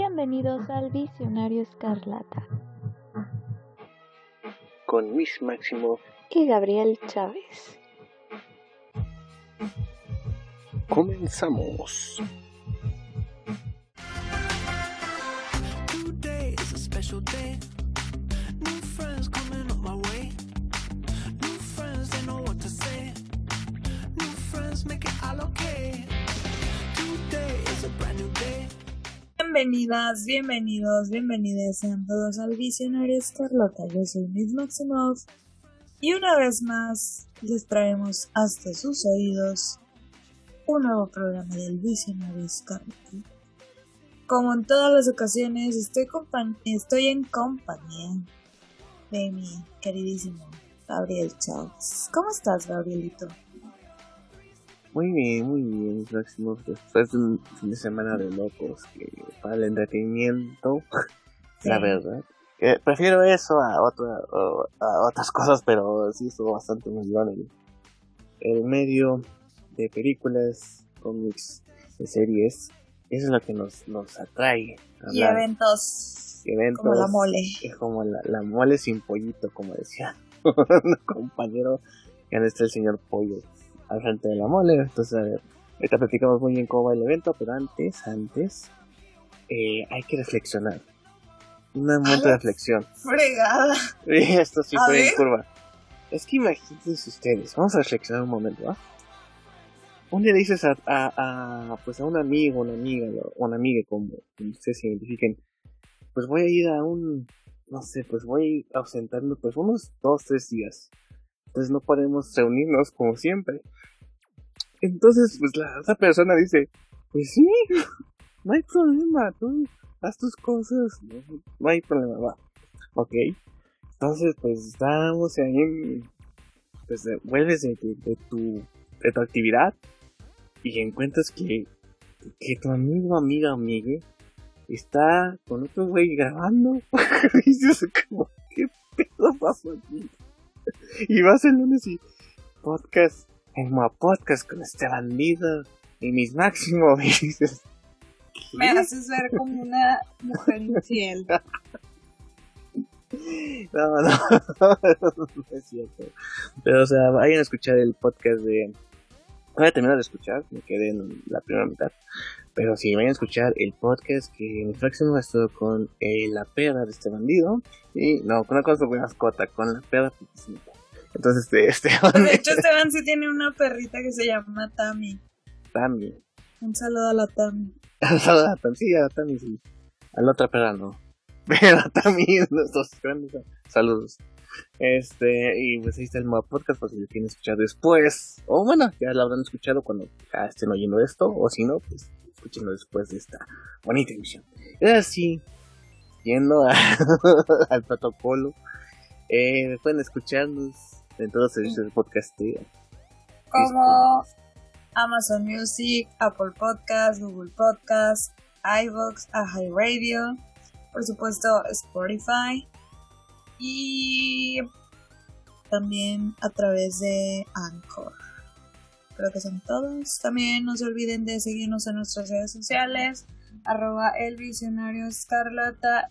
Bienvenidos al Visionario Escarlata. Con Miss Máximo y Gabriel Chávez. Comenzamos. Bienvenidas, bienvenidos, bienvenidas sean todos al Visionario Escarlata. Yo soy Miss Maximov y una vez más les traemos hasta sus oídos un nuevo programa del Visionario Escarlata. Como en todas las ocasiones, estoy, estoy en compañía de mi queridísimo Gabriel Chávez. ¿Cómo estás, Gabrielito? Muy bien, muy bien, próximo. Después de un fin de semana de locos, que para el entretenimiento, la verdad. prefiero eso a, otra, a otras cosas, pero sí estuvo bastante muy en el, medio de películas, cómics, de series. Eso es lo que nos, nos atrae. Y eventos, eventos. Como la mole. Es como la, la mole sin pollito, como decía un compañero, que está el señor Pollo al frente de la mole. Entonces, a ver, ahorita platicamos muy bien cómo va el evento, pero antes, antes, eh, hay que reflexionar. Un momento de reflexión. Fregada. Esto sí fue en curva. Es que imagínense ustedes, vamos a reflexionar un momento, ¿va? Un día dices a, a, pues a un amigo, una amiga, o una amiga, como, ustedes se identifiquen, pues voy a ir a un, no sé, pues voy a ausentarme pues unos dos, tres días. Entonces no podemos reunirnos como siempre. Entonces, pues la otra persona dice, pues sí, no hay problema, tú haz tus cosas, no, hay problema, va. Ok. Entonces, pues estamos ahí, pues vuelves de, tu, de tu actividad y encuentras que, que tu amigo, amiga, amigue está con otro güey grabando. y dices, como, ¿qué pedo pasó aquí? y vas el lunes y podcast, en podcast con este bandido y mis máximos Me haces ver como una mujer infiel. No, no, no es cierto. Pero, o sea, vayan a escuchar el podcast de. Voy a terminar de escuchar, me quedé en la primera mitad. Pero sí, vayan a escuchar el podcast que mi próximo estuvo con eh, la perra de este bandido. Y no, con una cosa de mascota, con la perra entonces, este, Esteban. De hecho, Esteban sí tiene una perrita que se llama Tami. Tami. Un saludo a la Tami. Un saludo a la Tami, sí, a la Tami, sí. A la otra perra no. Pero a Tami, nuestros grandes saludos. Este, y pues ahí está el nuevo podcast, por si lo quieren escuchar después. O bueno, ya lo habrán escuchado cuando ya estén oyendo esto. O si no, pues escúchenlo después de esta bonita emisión. Y ahora sí, yendo al protocolo. Eh, pueden escucharnos en todos los servicios de. Como Amazon Music, Apple Podcast, Google Podcast, iVoox, Radio, por supuesto Spotify y también a través de Anchor. Creo que son todos. También no se olviden de seguirnos en nuestras redes sociales, arroba el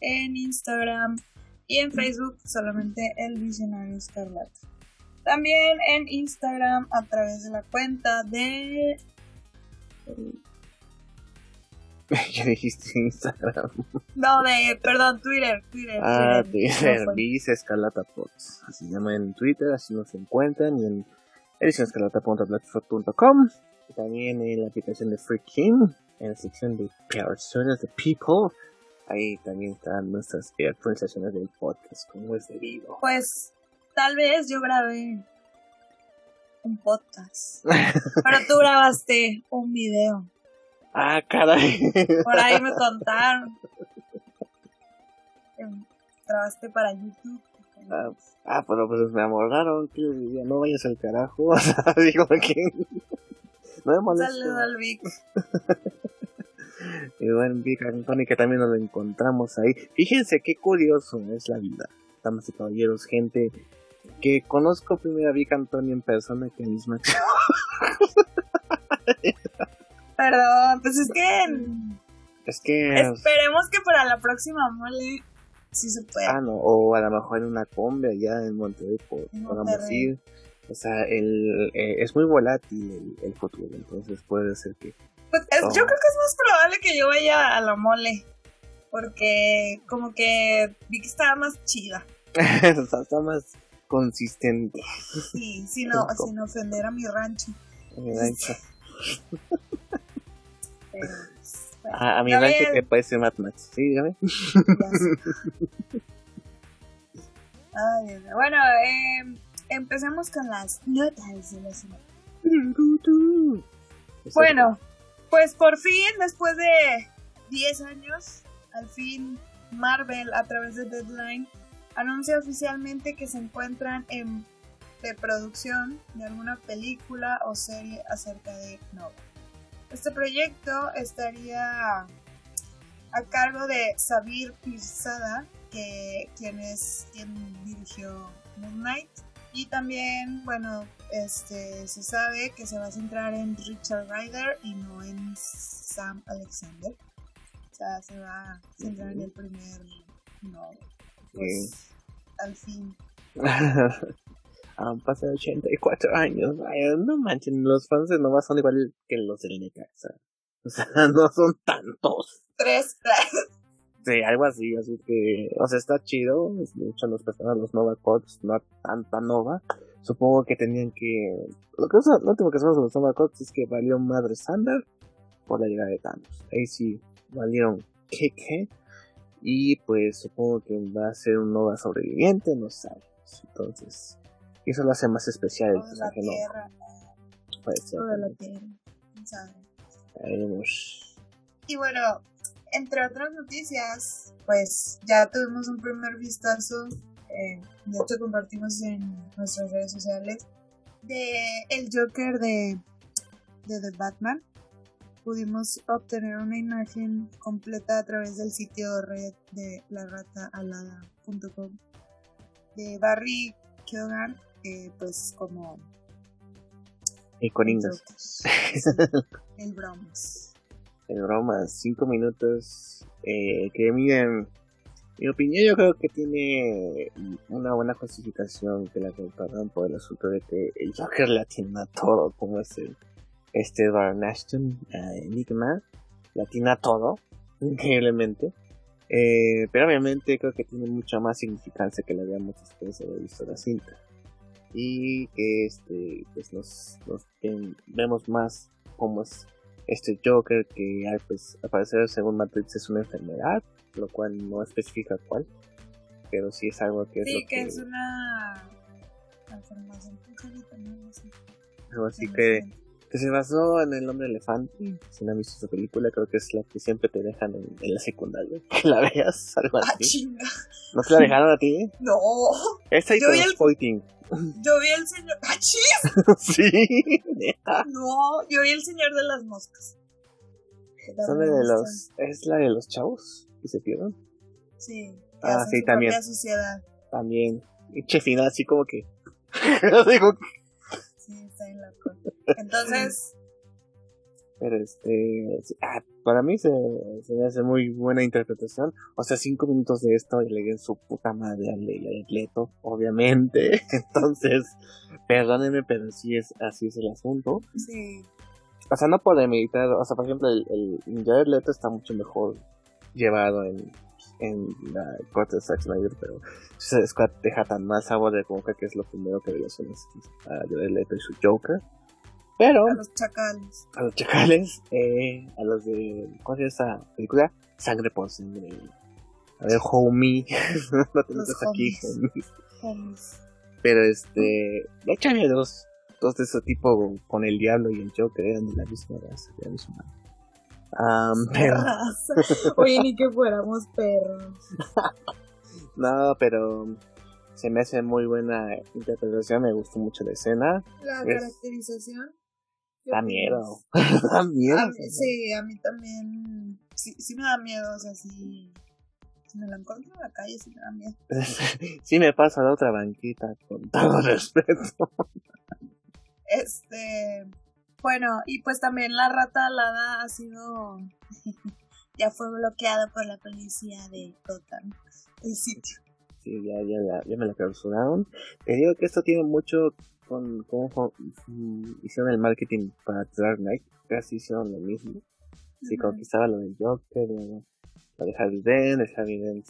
en Instagram y en Facebook solamente el escarlata. También en Instagram a través de la cuenta de... Ya dijiste Instagram. No, de, perdón, Twitter. Twitter ah, Twitter, Vice Escalata Pods. Así se llama en Twitter, así nos encuentran. Y en edicionescalata.blogspot.com. Y también en la aplicación de Freaking, en la sección de Personas de People ahí también están nuestras actualizaciones del podcast, como es debido. Pues tal vez yo grabé un podcast, pero tú grabaste un video. Ah, caray. Por ahí me contaron. Grabaste para YouTube. Ah, ah, pero pues me ya no vayas al carajo. O sea, digo que no me molesta. Saludos al Vic. y bueno, Vic Anthony que también nos lo encontramos ahí. Fíjense qué curioso es la vida, damas y caballeros, gente que conozco primero a Vic Anthony en persona que misma. Perdón, pues es que Es que. Esperemos que para la próxima mole sí se pueda. Ah, no, o a lo mejor en una combi allá en Monterrey podamos ir. O sea, el, eh, es muy volátil el, futuro, entonces puede ser que. Pues Yo creo que es más probable que yo vaya a la mole. Porque como que vi que estaba más chida. está más consistente. Sí, sin, sin ofender a mi rancho. A mi rancho. a, mi rancho que parece Mad Max. Sí, dígame. Ay, bueno, eh, empecemos con las notas de la semana. Bueno, pues por fin, después de 10 años, al fin Marvel a través de Deadline anuncia oficialmente que se encuentran en preproducción de alguna película o serie acerca de Nova. Este proyecto estaría a cargo de Sabir Pirzada, que quien es quien dirigió Moon Knight. Y también, bueno, este se sabe que se va a centrar en Richard Ryder y no en Sam Alexander. O sea, se va a centrar en el primer Nova. Pues, al fin. Han pasado 84 años, no manchen, los fans de Nova son igual que los del Necaxa. O sea, no son tantos. Tres. sí, algo así, así que, o sea, está chido. Muchos los personas, los Nova Codes, no tanta Nova. Supongo que tenían que. Lo, que lo último que sabemos de los Nova Codes es que valió madre Sander por la llegada de Thanos. Ahí sí, valieron que y pues supongo que va a ser un Nova sobreviviente, no sabemos. Entonces, eso lo hace más especial el personaje Nova. Puede ser. la Tierra, Veremos. Y bueno, entre otras noticias, pues ya tuvimos un primer vistazo. Eh, de hecho, compartimos en nuestras redes sociales de el Joker de, de The Batman pudimos obtener una imagen completa a través del sitio red de larataalada.com de Barry Keoghan, pues como... Y con El bromas. El bromas, cinco minutos. Eh, que miren, mi opinión yo creo que tiene una buena justificación que la comparan por el asunto de que el Joker la tiene a todo, como es el este Edward Ashton, Enigma, latina todo, increíblemente. Eh, pero obviamente creo que tiene mucha más significancia que la habíamos después de visto la cinta. Y que este, pues nos, vemos más como es este Joker que pues, al parecer según Matrix es una enfermedad, lo cual no especifica cuál, pero sí es algo que es... Sí, que, es una transformación Algo así que que se basó en el nombre elefante. Si no visto esa película, creo que es la que siempre te dejan en, la secundaria. Que la veas, algo ah, así. ¿No te la dejaron a ti? No. Esta y yo vi el... Yo vi el señor. ¡Ah, sí, No, yo vi el señor de las moscas. De los. ¿Es la de los chavos que se pierden? Sí. Ah, sí, también. Sociedad. También. Che final, así como que. digo. Sí, está en la entonces. Pero este. Ah, para mí se, se, me hace muy buena interpretación. O sea, cinco minutos de esto y le su puta madre al Leto, obviamente. Entonces, perdónenme, pero sí es, así es el asunto. Sí. O sea, no puedo meditar. O sea, por ejemplo, el, el Leto está mucho mejor llevado en, en la corte de Zack Snyder, pero Scott deja tan mal sabor de boca que es lo primero que relacionas a Jared Leto y su Joker. Pero. A los chacales. A los chacales. Eh, a los de. ¿Cuál es esa película? Sangre por sangre. A ver, homie. no tenemos aquí, homies. Pero este. De hecho, había dos. Dos de ese tipo con el diablo y el Joker eran de la misma raza, de la misma. Um, pero... Oye, ni que fuéramos perros. no, pero se me hace muy buena interpretación, me gustó mucho la escena. La caracterización. Da miedo. da miedo. sí, a mí también. Sí, sí me da miedo, o sea, sí. Si me la encuentro en la calle, sí me da miedo. sí me pasa la otra banquita, con todo respeto. este. Bueno, y pues también la rata alada ha sido ya fue bloqueado por la policía de Gotham, el sitio. Sí, ya, ya, ya, me la clausuraron. Te digo que esto tiene mucho con cómo mm, hicieron el marketing para Dark Knight. Casi hicieron lo mismo. Sí, conquistaba lo del Joker, lo de Harry Dent, el Harry Dent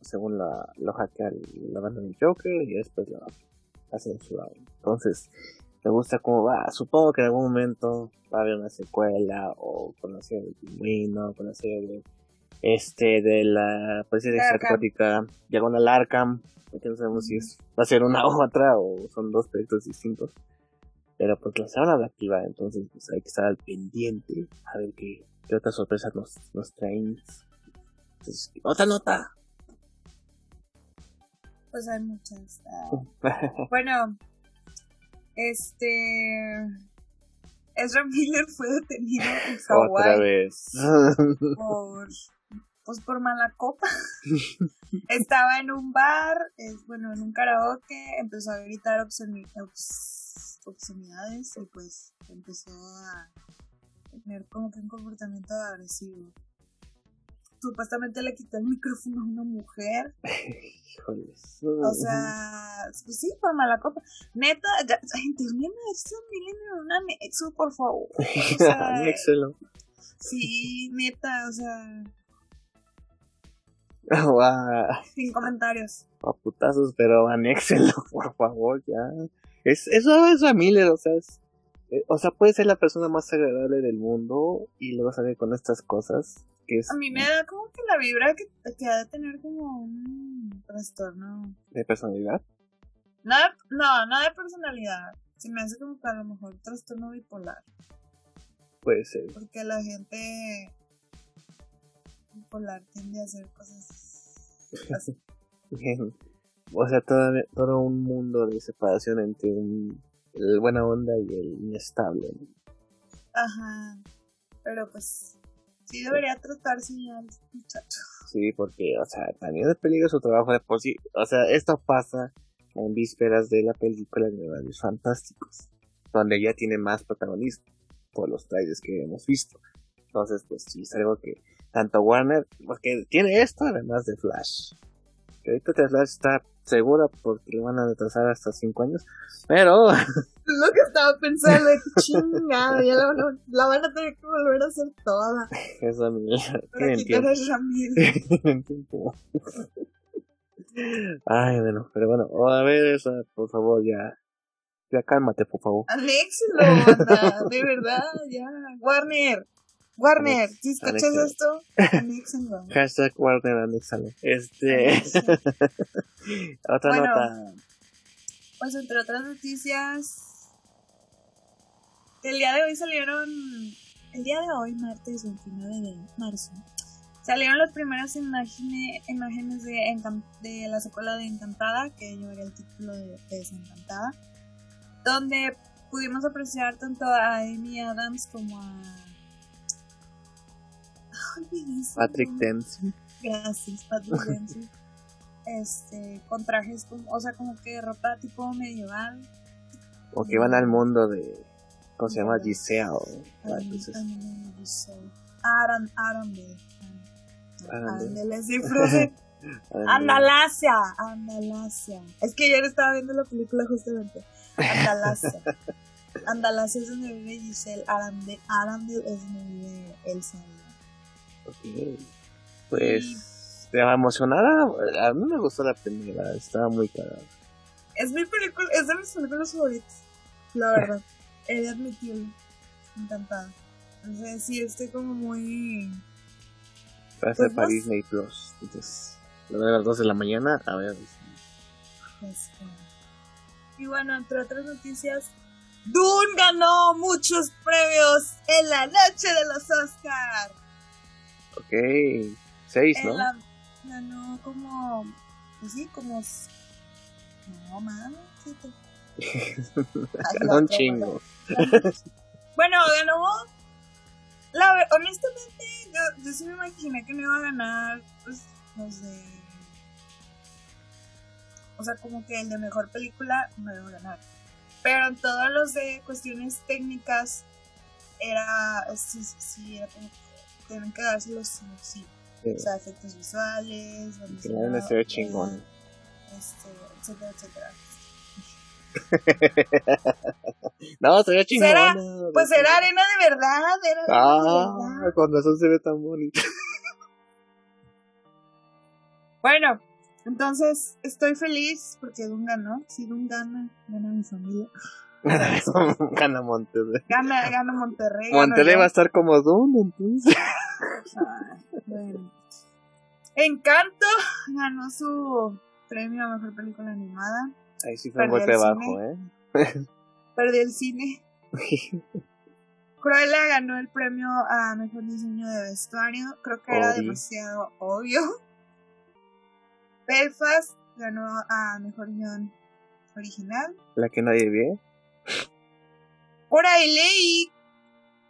según la, lo hackea la banda del Joker y después lo hacen su lado. Entonces, me gusta cómo va. Supongo que en algún momento va a haber una secuela o con la serie del pingüino, con la serie de este de la policía exótica Diagonal Arkham porque no sabemos si es, va a ser una u otra o son dos proyectos distintos. Pero pues la van a activar entonces pues hay que estar al pendiente a ver qué, qué otras sorpresas nos, nos traen. Entonces, otra nota. Pues hay muchas bueno este Ezra Miller fue detenido en Hawái otra vez. por pues por mala copa. Estaba en un bar, es, bueno, en un karaoke, empezó a gritar obscenidades y pues empezó a tener como que un comportamiento agresivo. Supuestamente le quitó el micrófono a una mujer. O sea, pues sí, por mala copa. Neta, ya, internet es un anexo, por favor. O sea, Sí, neta, o sea Sin comentarios. A putazos, pero anéxenlo, por favor, ya. Es, eso es a Miller, o sea, es, eh, o sea, puede ser la persona más agradable del mundo y luego sale con estas cosas. Que es, a mí me da como que la vibra que, que ha de tener como un trastorno. ¿De personalidad? No, no, no de personalidad. Se me hace como que a lo mejor trastorno bipolar. Puede ser. Porque la gente bipolar tiende a hacer cosas así. O sea, todo, todo un mundo de separación entre el buena onda y el inestable. Ajá. Pero pues sí debería tratarse ya muchacho. Sí, porque, o sea, también es peligroso su trabajo de por sí. O sea, esto pasa en vísperas de la película de los Fantásticos, donde ya tiene más protagonismo por los trailers que hemos visto. Entonces, pues sí, es algo que tanto Warner, porque tiene esto además de Flash. Que ahorita Flash está segura porque le van a retrasar hasta 5 años, pero... Lo que estaba pensando, chingada, ya la van, a, la van, a, tener que volver a hacer toda. Eso mía, ¿qué entiendo? Ay, bueno, pero bueno, a ver, esa, por favor, ya. Ya cálmate, por favor. Aléxelo, de verdad, ya. Warner, Warner, si escuchas esto, anéxalo. Hashtag Warner, anéxalo. Este. Otra nota. Pues entre otras noticias. El día de hoy salieron. El día de hoy, martes 29 de marzo, salieron las primeras imágenes, imágenes de, de la secuela de Encantada, que llevaría el título de Desencantada, donde pudimos apreciar tanto a Amy Adams como a Patrick Dempsey. Gracias, Patrick Dempsey. este, con trajes, como, o sea, como que ropa tipo medieval. O que van al mundo de. ¿Cómo se llama? Giselle. Aran, Arandel. Arandel es de Andalasia, Andalasia. Es que ayer estaba viendo la película justamente. Andalasia. Andalasia es donde vive Giselle. Arandel, Arandel es donde vive Elsa. Pues, ¿te va emocionada? A mí me gustó la primera, estaba muy cagada. Es mi película, es de mis películas favoritas, la verdad. He de admitirlo. Encantada. Sea, sí, estoy como muy. Gracias pues para Disney Plus. Entonces, a las 2 de la mañana, a ver. Y bueno, entre otras noticias, Dune ganó muchos premios en la noche de los Oscars. Ok, seis, ¿no? ganó como, pues sí, como... No, mames, ganó un chingo. bueno, ganó... La, honestamente, yo, yo sí me imaginé que no iba a ganar, pues, no sé... O sea, como que el de mejor película no iba a ganar. Pero en todos los de cuestiones técnicas era, sí, sí, era como tienen que dárselos sí o sí. Sí. O sea, efectos visuales, banda Que la vaina se ve chingón. este, etcétera, etcétera. no, se ve chingón. ¿Será? Pues era arena de verdad, era arena Ah, de verdad. con razón se ve tan bonito. Bueno, entonces estoy feliz porque Dun ganó. Si Dun gana, gana mi familia. Gana Monterrey. Gana, gana Monterrey. Monterrey yo. va a estar como Dune, entonces. Bueno. Encanto ganó su premio a mejor película animada. Ahí sí fue un golpe el bajo, ¿eh? Perdió el cine. Cruella ganó el premio a mejor diseño de vestuario. Creo que era demasiado obvio. Belfast ganó a mejor guion original. La que nadie ve. Por ahí leí.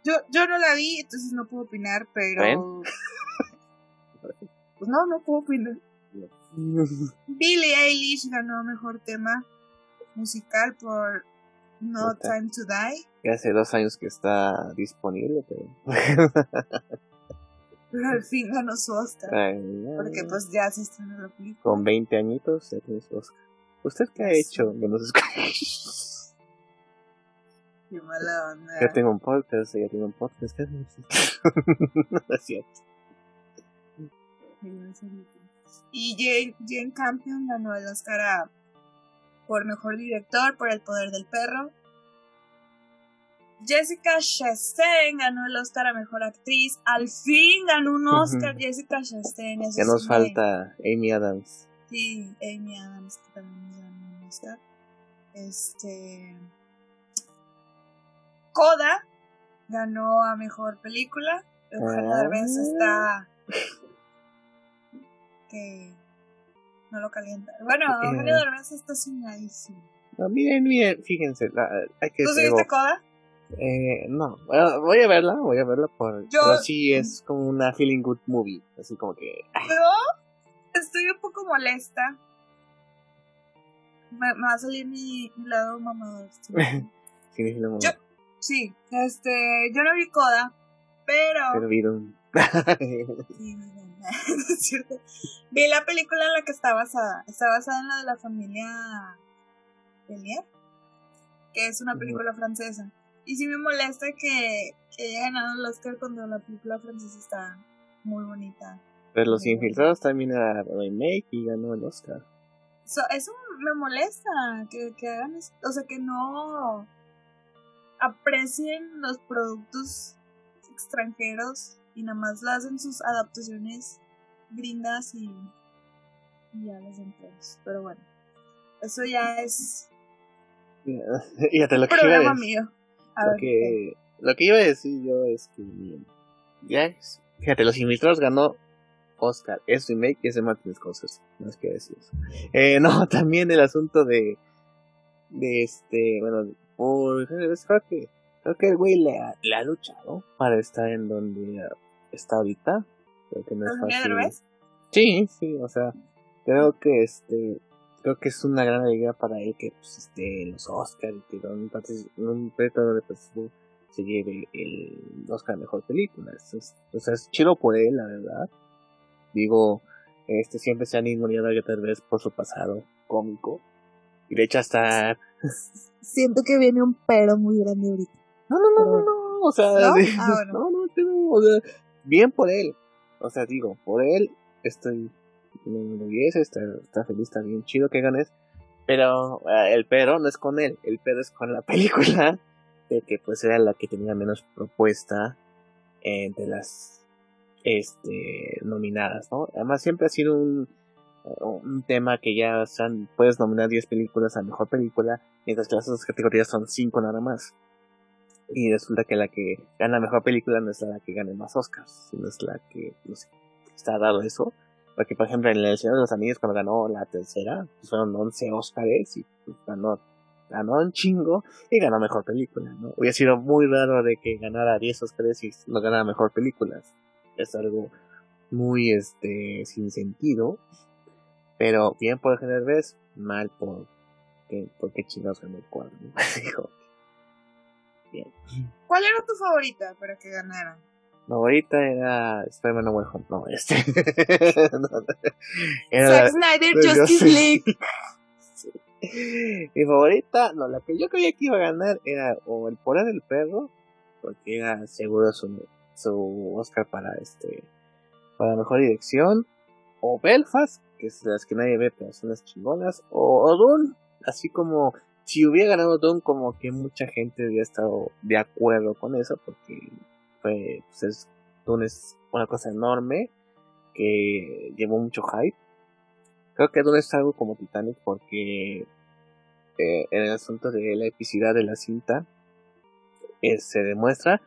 Yo, yo no la vi, entonces no puedo opinar, pero. Pues no, no puedo opinar. Billie Eilish ganó mejor tema musical por No Nota. Time to Die. Ya hace dos años que está disponible, pero. Pero al fin ganó su Oscar. Ay, ya, Porque pues ya se estrenó la película. Con 20 añitos ya tiene su Oscar. ¿Usted qué ha hecho? Que nos escuche. Qué mala onda. Ya tengo un podcast, ya tengo un podcast. ¿qué no es cierto. Y Jane, Jane Campion ganó el Oscar a- por mejor director por El Poder del Perro. Jessica Chastain ganó el Oscar a mejor actriz. Al fin ganó un Oscar. Jessica Chastain. eso Ya nos falta Amy Adams. Sí, Amy Adams que también nos ganó un Oscar. Este. Coda ganó a mejor película. Eugenio Ah. Derbez está. que. no lo calienta. Bueno, Eh. Eugenio Derbez está soñadísimo. No, miren, miren, fíjense, la- hay que ¿Tú viste Coda? Eh, no, bueno, voy a verla, voy a verla por... Yo- Pero sí es como una feeling good movie, así como que... Pero estoy un poco molesta. Me, me va a salir mi, mi lado mamador. ¿sí? Yo- Sí, este, yo no vi Coda, pero, Pero. Sí, es cierto. Vi la película en la que está basada. Está basada en la de la familia Belier, que es una película francesa. Y sí me molesta que, que haya ganado el Oscar cuando la película francesa está muy bonita. Pero Los Infiltrados también era remake y ganó el Oscar. So, eso me molesta, que, que hagan eso. O sea, que no aprecien los productos extranjeros y nada más la hacen sus adaptaciones gringas y, y ya las empleos. Pero bueno, eso ya es Fíjate lo que programa decir. mío. A Lo ver, que, lo que iba a decir yo es que... Ya, es- fíjate, Los Infiltrados ganó Oscar. Es remake y es de Martin Scorsese. No es que decir eso. Eh, no, también el asunto de... De este... Bueno, por, creo que... Creo que el güey le ha, le ha luchado para estar en donde está ahorita. Creo que no es ¿Eugenio fácil. Sí, sí, o sea, creo que este, creo que es una gran alegría para él que pues este los Oscars y que con un, premio de participación se lleve el Oscar mejor película. Es- o sea, es chido por él, la verdad. Digo, este siempre se han ignorado a tal vez por su pasado cómico. Y de hecho hasta Siento que viene un pero muy grande ahorita. No, no, no, no, no, o sea, ¿No? de- Ah, bueno. no, no, no, o sea, bien por él. O sea, digo, por él estoy me enorgullece, está, está feliz, está bien chido que ganes. Pero eh, el pero no es con él, el pero es con la película, de que pues era la que tenía menos propuesta entre las este nominadas, ¿no? Además siempre ha sido un, un tema que ya están, puedes nominar 10 películas a mejor película, mientras que las otras categorías son 5 nada más. Y resulta que la que gana mejor película no es la que gane más Oscars, sino es la que, no sé, está dado eso. Porque, por ejemplo, en El Señor de los Anillos, cuando ganó la tercera, pues fueron 11 Oscars y pues, ganó, ganó un chingo y ganó mejor película, ¿no? Hubiera sido muy raro de que ganara 10 Oscars y no ganara mejor películas. Es algo muy, este, sin sentido. Pero bien por general vez, mal por, que, porque chingados ganó el cuadro, ¿no? Digo, bien. ¿Cuál era tu favorita para que ganara? Mi favorita era Spider-Man No Way Home. No, este. Zack Snyder Justice League. Mi favorita, no, la que yo creía que iba a ganar era o El Poder del Perro, porque era seguro su, su Oscar para este para mejor dirección, o Belfast, que es las que nadie ve, pero son las chingonas, o, o así como si hubiera ganado Dune, como que mucha gente había estado de acuerdo con eso, porque fue, pues es, es una cosa enorme que llevó mucho hype Creo que Dune es algo como Titanic porque eh, en el asunto de la epicidad de la cinta eh, se demuestra,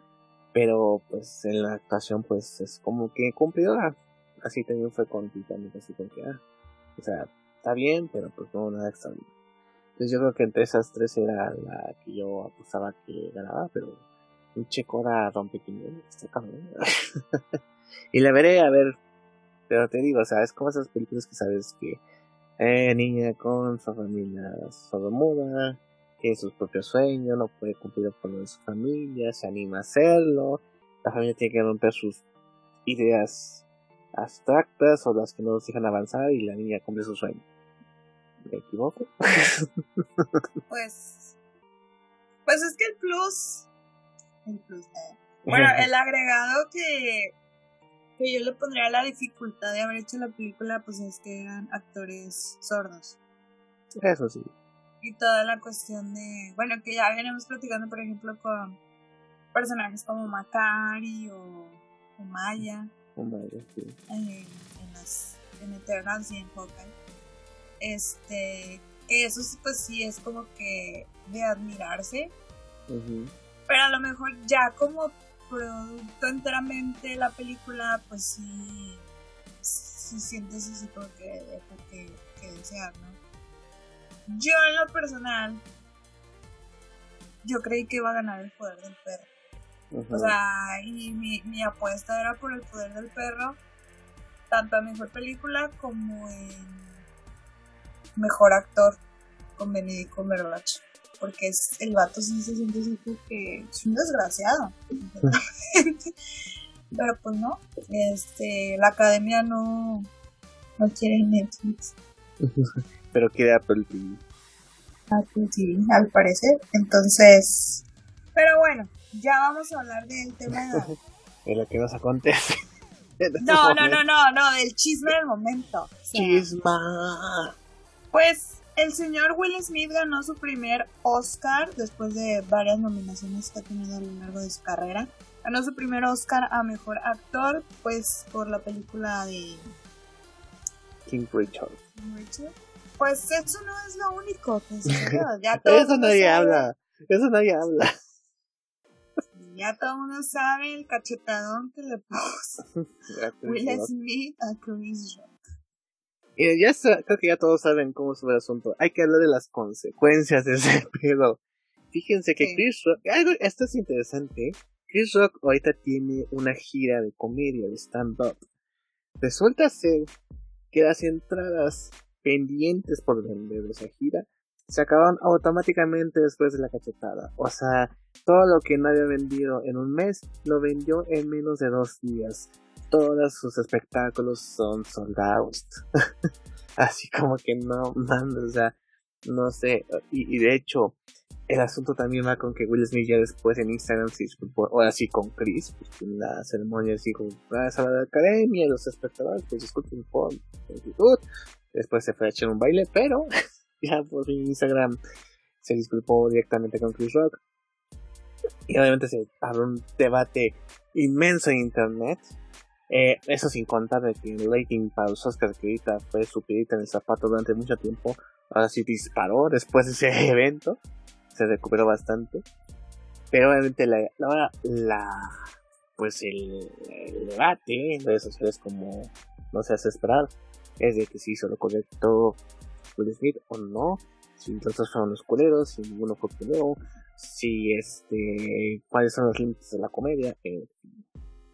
pero pues en la actuación pues es como que cumplidora. Así también fue con Titanic, así como que, ah, o sea, está bien, pero pues no nada extraordinario. Entonces yo creo que entre esas tres era la que yo apostaba que ganaba, pero un checo ahora rompe está cabrón. y la veré a ver pero te digo, o sea, es como esas películas que sabes que eh, niña con su familia sordomuda, tiene sus propios sueños, no puede cumplir con de su familia, se anima a hacerlo, la familia tiene que romper sus ideas abstractas o las que no nos dejan avanzar y la niña cumple su sueño. ¿Me equivoco? pues, pues es que el plus, el plus, eh. bueno, el agregado que que yo le pondría la dificultad de haber hecho la película, pues es que eran actores sordos. Eso sí. Y toda la cuestión de, bueno, que ya venimos platicando, por ejemplo, con personajes como Macari o, Maya. O Maya, sí. En, las, en Eternals y en Hawkeye. Este, eso pues sí es como que de admirarse. Pero a lo mejor ya como producto enteramente la película, pues sí, sí sientes así como que deja que, que desear, ¿no? Yo en lo personal, yo creí que iba a ganar el poder del perro. O sea, y mi, mi apuesta era por el poder del perro, tanto en mejor película como en mejor actor con Benedict Cumberbatch porque es, el vato sí se siente así que es un desgraciado. Pero pues no, este, la academia no, no quiere Netflix. Pero quiere Apple TV. Apple TV, al parecer. Entonces, pero bueno, ya vamos a hablar del tema de, lo que nos acontece. No, no, no, no, no, del chisme del momento. Chisma. Pues el señor Will Smith ganó su primer Oscar después de varias nominaciones que ha tenido a lo largo de su carrera. Ganó su primer Oscar a mejor actor, pues por la película de King Richard. Pues eso no es lo único. ya todo eso nadie habla. Eso nadie habla. Ya todo el mundo sabe el cachetadón que le puso Will Smith a Chris Rock. Y ya creo que ya todos saben cómo es el asunto. Hay que hablar de las consecuencias de ese pedo. Fíjense que Chris Rock, algo, esto es interesante. Chris Rock ahorita tiene una gira de comedia, de stand-up. Resulta ser que las entradas pendientes por vender de esa gira se acabaron automáticamente después de la cachetada. O sea, todo lo que nadie había vendido en un mes lo vendió en menos de dos días todos sus espectáculos son soldados. Así como que no, man, o sea, no sé. Y, de hecho, el asunto también va con que Will Smith ya después en Instagram se disculpó, con Chris, pues en la ceremonia dijo, vas a la academia, los espectadores, pues disculpen por la actitud. Después se fue a echar un baile, pero ya por Instagram se disculpó directamente con Chris Rock. Y obviamente se abrió un debate inmenso en internet eh, eso sin contar de que el rating para los Oscars que ahorita fue superior en el zapato durante mucho tiempo, ahora sí disparó después de ese evento, se recuperó bastante. Pero obviamente la, la, la pues el, debate en redes sociales como no se hace esperar es de que si hizo lo correcto Will Smith o no, si los dos fueron los culeros, si ninguno fue culero, si este cuáles son los límites de la comedia, eh,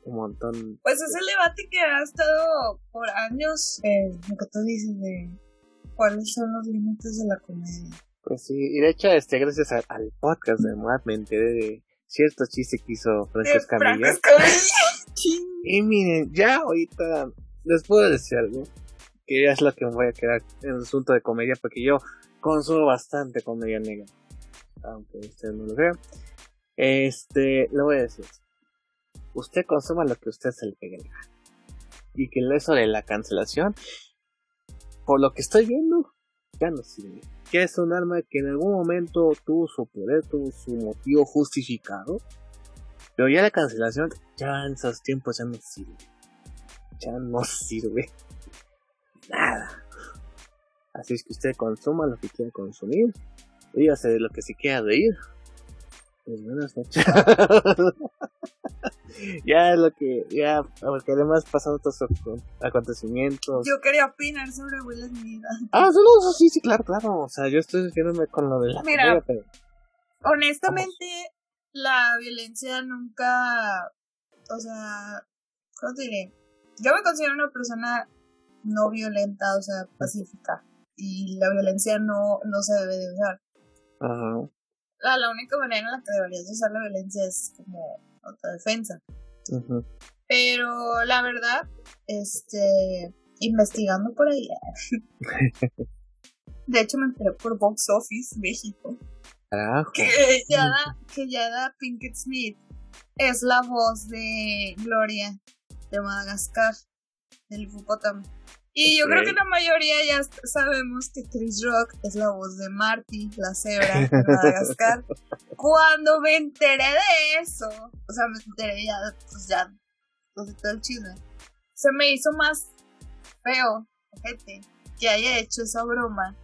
un montón. Pues es el debate que ha estado por años, eh, lo que tú dices de cuáles son los límites de la comedia. Pues sí, y de hecho, este, gracias al podcast de Moab me enteré de cierto chiste que hizo Francesca Milla. Y miren, ya ahorita les puedo decir algo, que es lo que me voy a quedar en el asunto de comedia, porque yo consumo bastante comedia negra, aunque ustedes no lo vean. Este, le voy a decir, usted consuma lo que usted se le pegue Y que eso de la cancelación, por lo que estoy viendo, ya no sirve. Que es un arma que en algún momento tuvo su poder, tuvo su motivo justificado. Pero ya la cancelación, ya en esos tiempos ya no sirve. Ya no sirve. Nada. Así es que usted consuma lo que quiera consumir. Dígase de lo que se quiera reír. Pues buenas noches. ya es lo que, ya, porque además pasan otros acontecimientos. Yo quería opinar sobre Will Smith. Ah, solo sí, sí, claro, claro. O sea, yo estoy refiriéndome con lo de la Mira, honestamente, la violencia nunca, o sea, ¿cómo te diré? Yo me considero una persona no violenta, o sea, pacífica. Y la violencia no, no se debe de usar. Ajá. La, la única manera en la que deberías usar la violencia es como autodefensa. Pero la verdad, este, investigando por ahí, de hecho me enteré por Box Office México, que Yada, que Yada Pinkett Smith es la voz de Gloria de Madagascar, del hipopótamo. Y yo creo que la mayoría ya sabemos que Chris Rock es la voz de Marty, la cebra de Madagascar. Cuando me enteré de eso, o sea, me enteré ya, pues ya, pues todo el chisme, se me hizo más feo, gente, que haya hecho esa broma.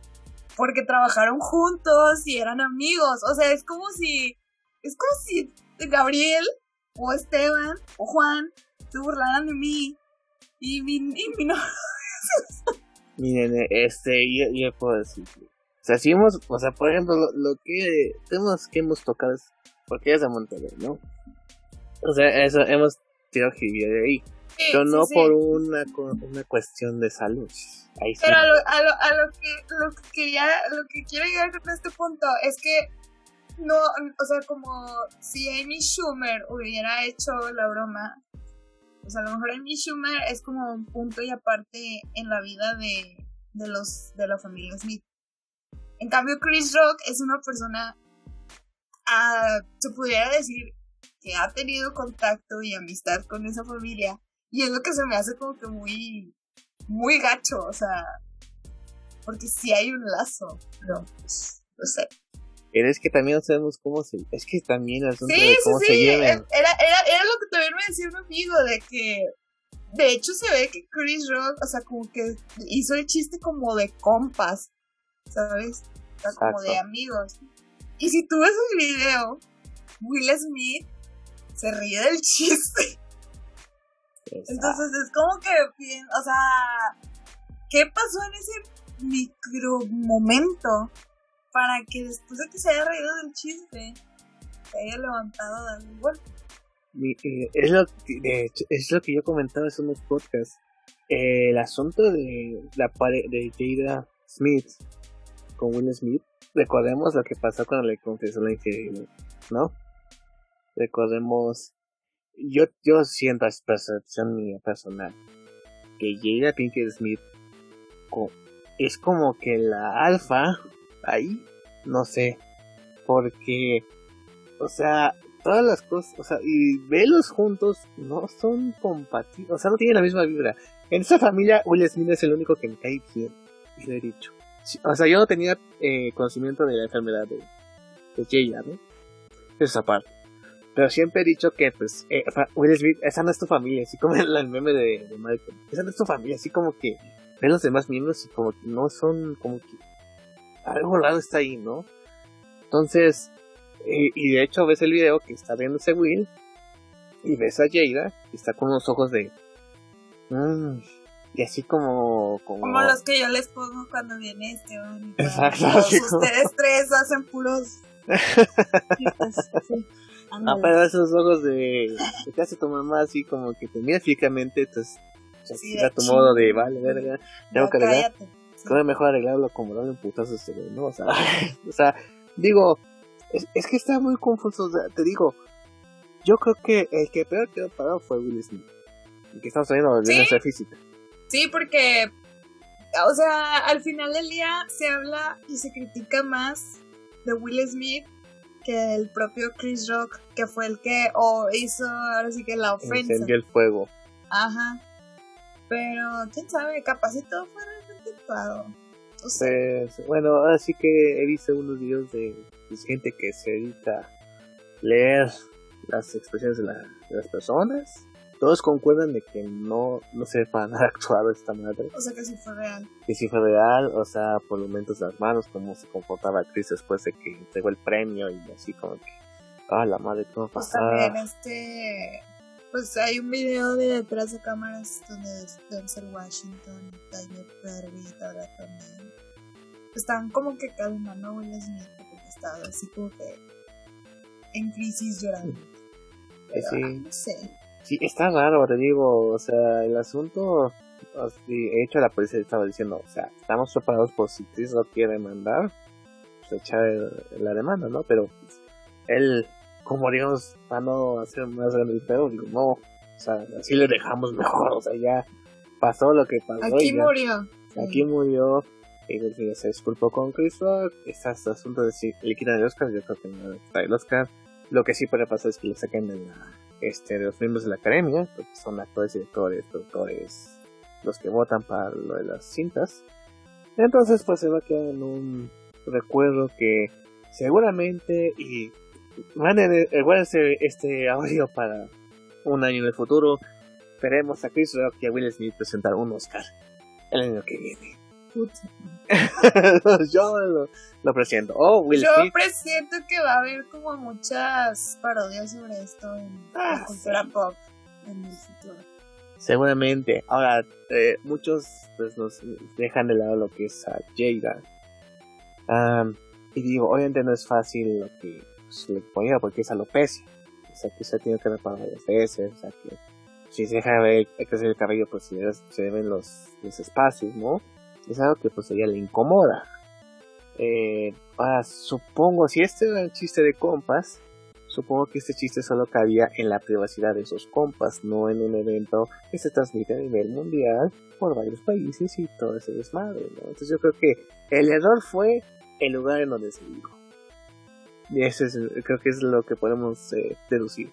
Porque trabajaron juntos y eran amigos. O sea, es como si, es como si Gabriel o Esteban o Juan se burlaran de mí y mi, y mi no Miren, este, yo, yo, puedo decir. O sea, si hemos, o sea, por ejemplo, lo, que tenemos que hemos tocado es porque es de Monterrey, ¿no? O sea, eso hemos tirado que de ahí. pero no por una, una cuestión de salud. Ahí pero a, lo, a, lo, a lo, que, lo que ya, lo que quiero llegar con este punto es que no, o sea, como si Amy Schumer hubiera hecho la broma, o sea, a lo mejor Amy Schumer es como un punto y aparte en la vida de, de los de la familia Smith. En cambio, Chris Rock es una persona, uh, se pudiera decir, que ha tenido contacto y amistad con esa familia. Y es lo que se me hace como que muy, muy gacho, o sea, porque sí hay un lazo, pero pues, no sé. Pero es que también no sabemos cómo se. Es que también el asunto de cómo se era, era lo que también me decía un amigo, de que. De hecho, se ve que Chris Rock, o sea, como que hizo el chiste como de compas, ¿sabes? O sea, como de amigos. Y si tú ves el video, Will Smith se ríe del chiste. Entonces es como que, o sea, ¿qué pasó en ese micro momento para que después de que se haya reído del chiste, se haya levantado a darle un golpe. Es, lo es lo que yo comentaba en unos podcasts. Eh, el asunto de la de Jada Smith con Will Smith, recordemos lo que pasó cuando le confesó la infidelidad, ¿no? Recordemos, yo, yo siento a percepción mía personal que Jada Pinkett Smith es como que la alfa ahí, no sé, porque, o sea, todas las cosas, o sea, y velos juntos no son compatibles, o sea, no tienen la misma vibra. En esa familia, Will Smith es el único que me cae bien, y lo he dicho. O sea, yo no tenía eh, conocimiento de la enfermedad de, de Jaya, ¿no? Esa parte. Pero siempre he dicho que, pues, eh, Will Smith, esa no es tu familia, así como el meme de, de Malcolm. Esa no es tu familia, así como que ven los demás miembros y como que no son, como que algo raro está ahí, ¿no? Entonces, y, de hecho ves el video que está viendo ese Will y ves a Jada y está con unos ojos de... Mm, y así como, como... los que yo les pongo cuando viene este Exacto. ustedes tres hacen puros... Ah, pero esos ojos de... ¿Qué hace tu mamá así como que te mira físicamente? Entonces, sí, a tu modo de, vale, verga, tengo que arreglar es mejor arreglarlo como darle un putazo a ¿no? O sea, o sea digo, es, que está muy confuso, te digo, yo creo que el que peor quedó parado fue Will Smith. El que estamos hablando de ¿Sí? violencia física. Sí, porque, o sea, al final del día se habla y se critica más de Will Smith que el propio Chris Rock, que fue el que o hizo ahora sí que la ofensa. Encendió el fuego. Ajá. Pero, quién sabe, capaz si todo fue realmente actuado. No sé. Pues, bueno, ahora sí que he visto unos videos de pues, gente que se dedica a leer las expresiones de, la- de las personas. Todos concuerdan de que no, no se va a dar actuado esta madre. O sea que sí fue real. Que si fue real, o sea, por momentos las manos, cómo se comportaba Chris después de que entregó el premio y así como que, ah, la madre, ¿cómo Pues pasaba? también este. Pues hay un video de detrás de cámaras donde Denzel Washington, Tyler Perry ahora también están como que calmando a Will Smith así como que en crisis llorando. Pero, sí. ah, no sé. Sí, está raro, te digo, o sea, el asunto, así, de hecho la policía estaba diciendo, o sea, estamos preparados por si Chris lo quiere demandar, pues echar el- la demanda, ¿no? Pero pues, él, como digamos, para no hacer más grande el pedo, digo, no, o sea, así le dejamos mejor, o sea, ya pasó lo que pasó Aquí y ya, murió. Sí. aquí murió, pues, ya se disculpó con Chris Rock, está este asunto de si le quitan el Oscar, yo creo que no quita el Oscar, lo que sí puede pasar es que le saquen de la este, de los miembros de la academia, porque son actores, directores, productores, los que votan para lo de las cintas. Entonces, pues se va a quedar en un recuerdo que seguramente y a guárdense este audio para un año en el futuro. Veremos a Chris Rock y a Will Smith presentar un Oscar el año que viene. Yo lo, lo presiento. Oh, Will Yo Smith. presiento que va a haber como muchas parodias sobre esto en Ah, la cultura pop en el futuro. Seguramente. Ahora, eh, muchos pues, nos dejan de lado lo que es a Jada. Am, y digo, obviamente no es fácil lo que pues, le ponía porque es alopecia. O sea, que se tenido que reparar varias veces. O sea, que si se deja de crecer el cabello, pues se, se ven los, los espacios, ¿no? Es algo que pues a ella le incomoda. Eh, ahora, supongo, si este era el chiste de compas, Supongo que este chiste solo cabía en la privacidad de esos compas, no en un evento que se transmite a nivel mundial por varios países y todo ese desmadre, ¿no? Entonces yo creo que el error fue el lugar en donde se dijo. Y eso es, creo que es lo que podemos eh, deducir.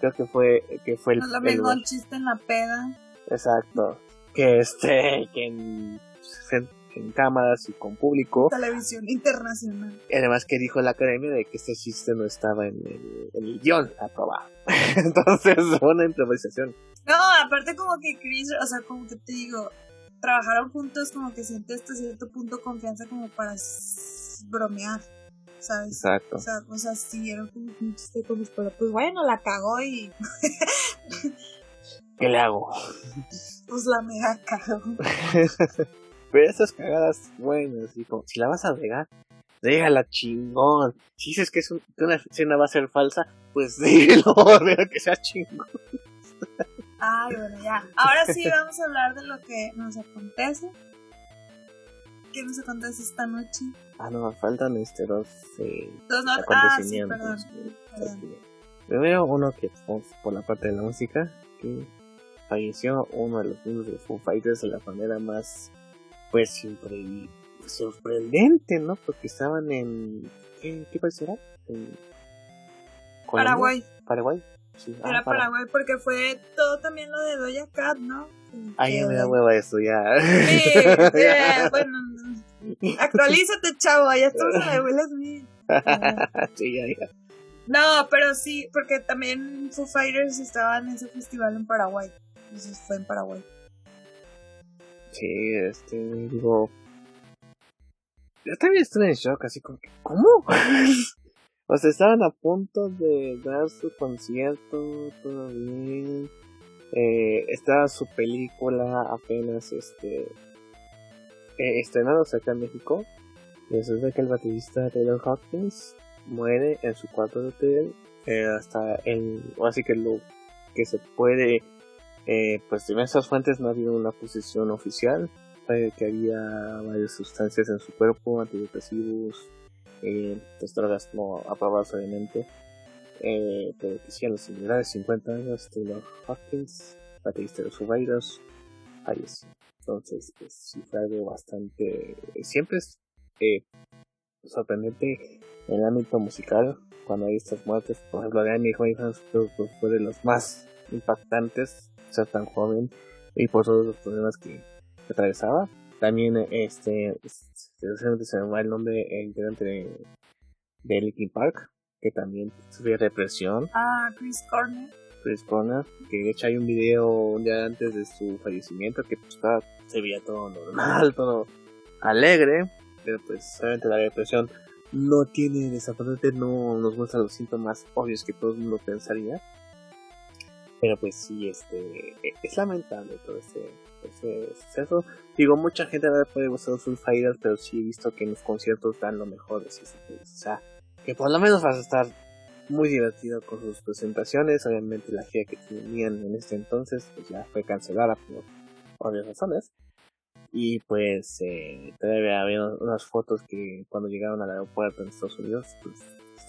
Creo que fue, que fue el, No lo el chiste en la peda. Exacto. Que este, que en, en cámaras y con público. Televisión internacional. Y además que dijo la academia de que este chiste no estaba en el, en el guion aprobado. Entonces una improvisación. No, aparte como que Chris, o sea, como que te digo, trabajaron juntos como que siente hasta cierto punto confianza como para bromear, ¿sabes? Exacto. O sea, o sea, sí, era como un chiste como pero pues bueno, la cagó y ¿Qué le hago? pues la mega cagó. Pero esas cagadas buenas, y como, si la vas a regar, déjala chingón. Si dices que, es un- que una escena va a ser falsa, pues dilo, pero que sea chingón. Ay, bueno, ya. Ahora sí vamos a hablar de lo que nos acontece. ¿Qué nos acontece esta noche? Ah, no, faltan este dos eh, Dos no- ah, sí, acontecimientos. perdón. Primero, uno que fue por la parte de la música, que falleció uno de los miembros de Foo Fighters de la manera más, pues, impre- sorprendente, ¿no? Porque estaban en. ¿Qué, qué país era? En Colombia, Paraguay. Paraguay. Sí. ah, Era Para- Paraguay porque fue todo también lo de Doja Cat, ¿no? Ay, ya me da hueva eso, ya. Sí, bueno, actualízate, chavo, ya estamos en la de Will Smith. sí, ya, ya. No, pero sí, porque también Foo Fighters estaban en ese festival en Paraguay. Entonces fue en Paraguay. Sí, este, digo. Yo también estoy en shock, así como que, ¿cómo? o sea, estaban a punto de dar su concierto, todo bien. Eh, estaba su película apenas, este, eh, acá en México. Y resulta que el baterista Taylor Hopkins muere en su cuarto de hotel. eh, hasta el, así que lo que se puede eh, pues diversas fuentes no habido una posición oficial eh, que había varias sustancias en su cuerpo, antidepresivos, eh, pues, drogas no aprobadas obviamente. eh, pero que sí, a los singulares 50 años, Taylor Hawkins, baterista de los Survivors, falleció. Entonces, pues sí fue algo bastante. Siempre es eh, sorprendente en el ámbito musical cuando hay estas muertes. Por ejemplo, de Annie Hoyhans fue de los más impactantes, ser tan joven y por todos los problemas que, atravesaba. También, este, se me va el nombre, el integrante de, de Linkin Park, que también sufrió represión. Ah, Chris Corner. Chris Corner, que de hecho hay un video un día antes de su fallecimiento que pues, se veía todo normal, todo alegre, pero pues obviamente la depresión no tiene, desafortunadamente no nos muestra los síntomas obvios que todo el mundo pensaría. Pero pues sí, este, e, es lamentable todo ese, ese suceso. Digo, mucha gente no le puede gustar sus Fighters, pero sí he visto que en los conciertos dan lo mejor de sí. O sea, que por lo menos vas a estar muy divertido con sus presentaciones. Obviamente la gira que tenían en este entonces pues ya fue cancelada por obvias razones. Y pues eh, todavía había unas fotos que cuando llegaron al aeropuerto en Estados Unidos, pues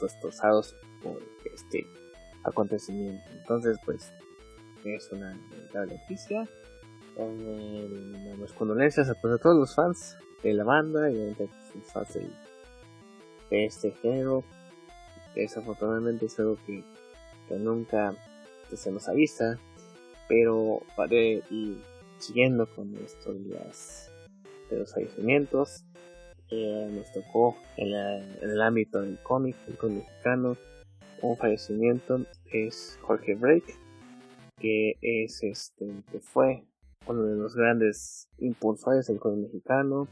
destrozados por este acontecimiento. Entonces, pues es una lamentable noticia. Eh, condolencias a, a todos los fans de la banda y obviamente los fans de, de este género. Desafortunadamente es algo que, nunca se nos avisa, pero para y siguiendo con esto de, los fallecimientos, eh, nos tocó en, el ámbito del cómic, el cómic mexicano, un fallecimiento es Jorge Break, que es este, que fue uno de los grandes impulsores del cómic mexicano,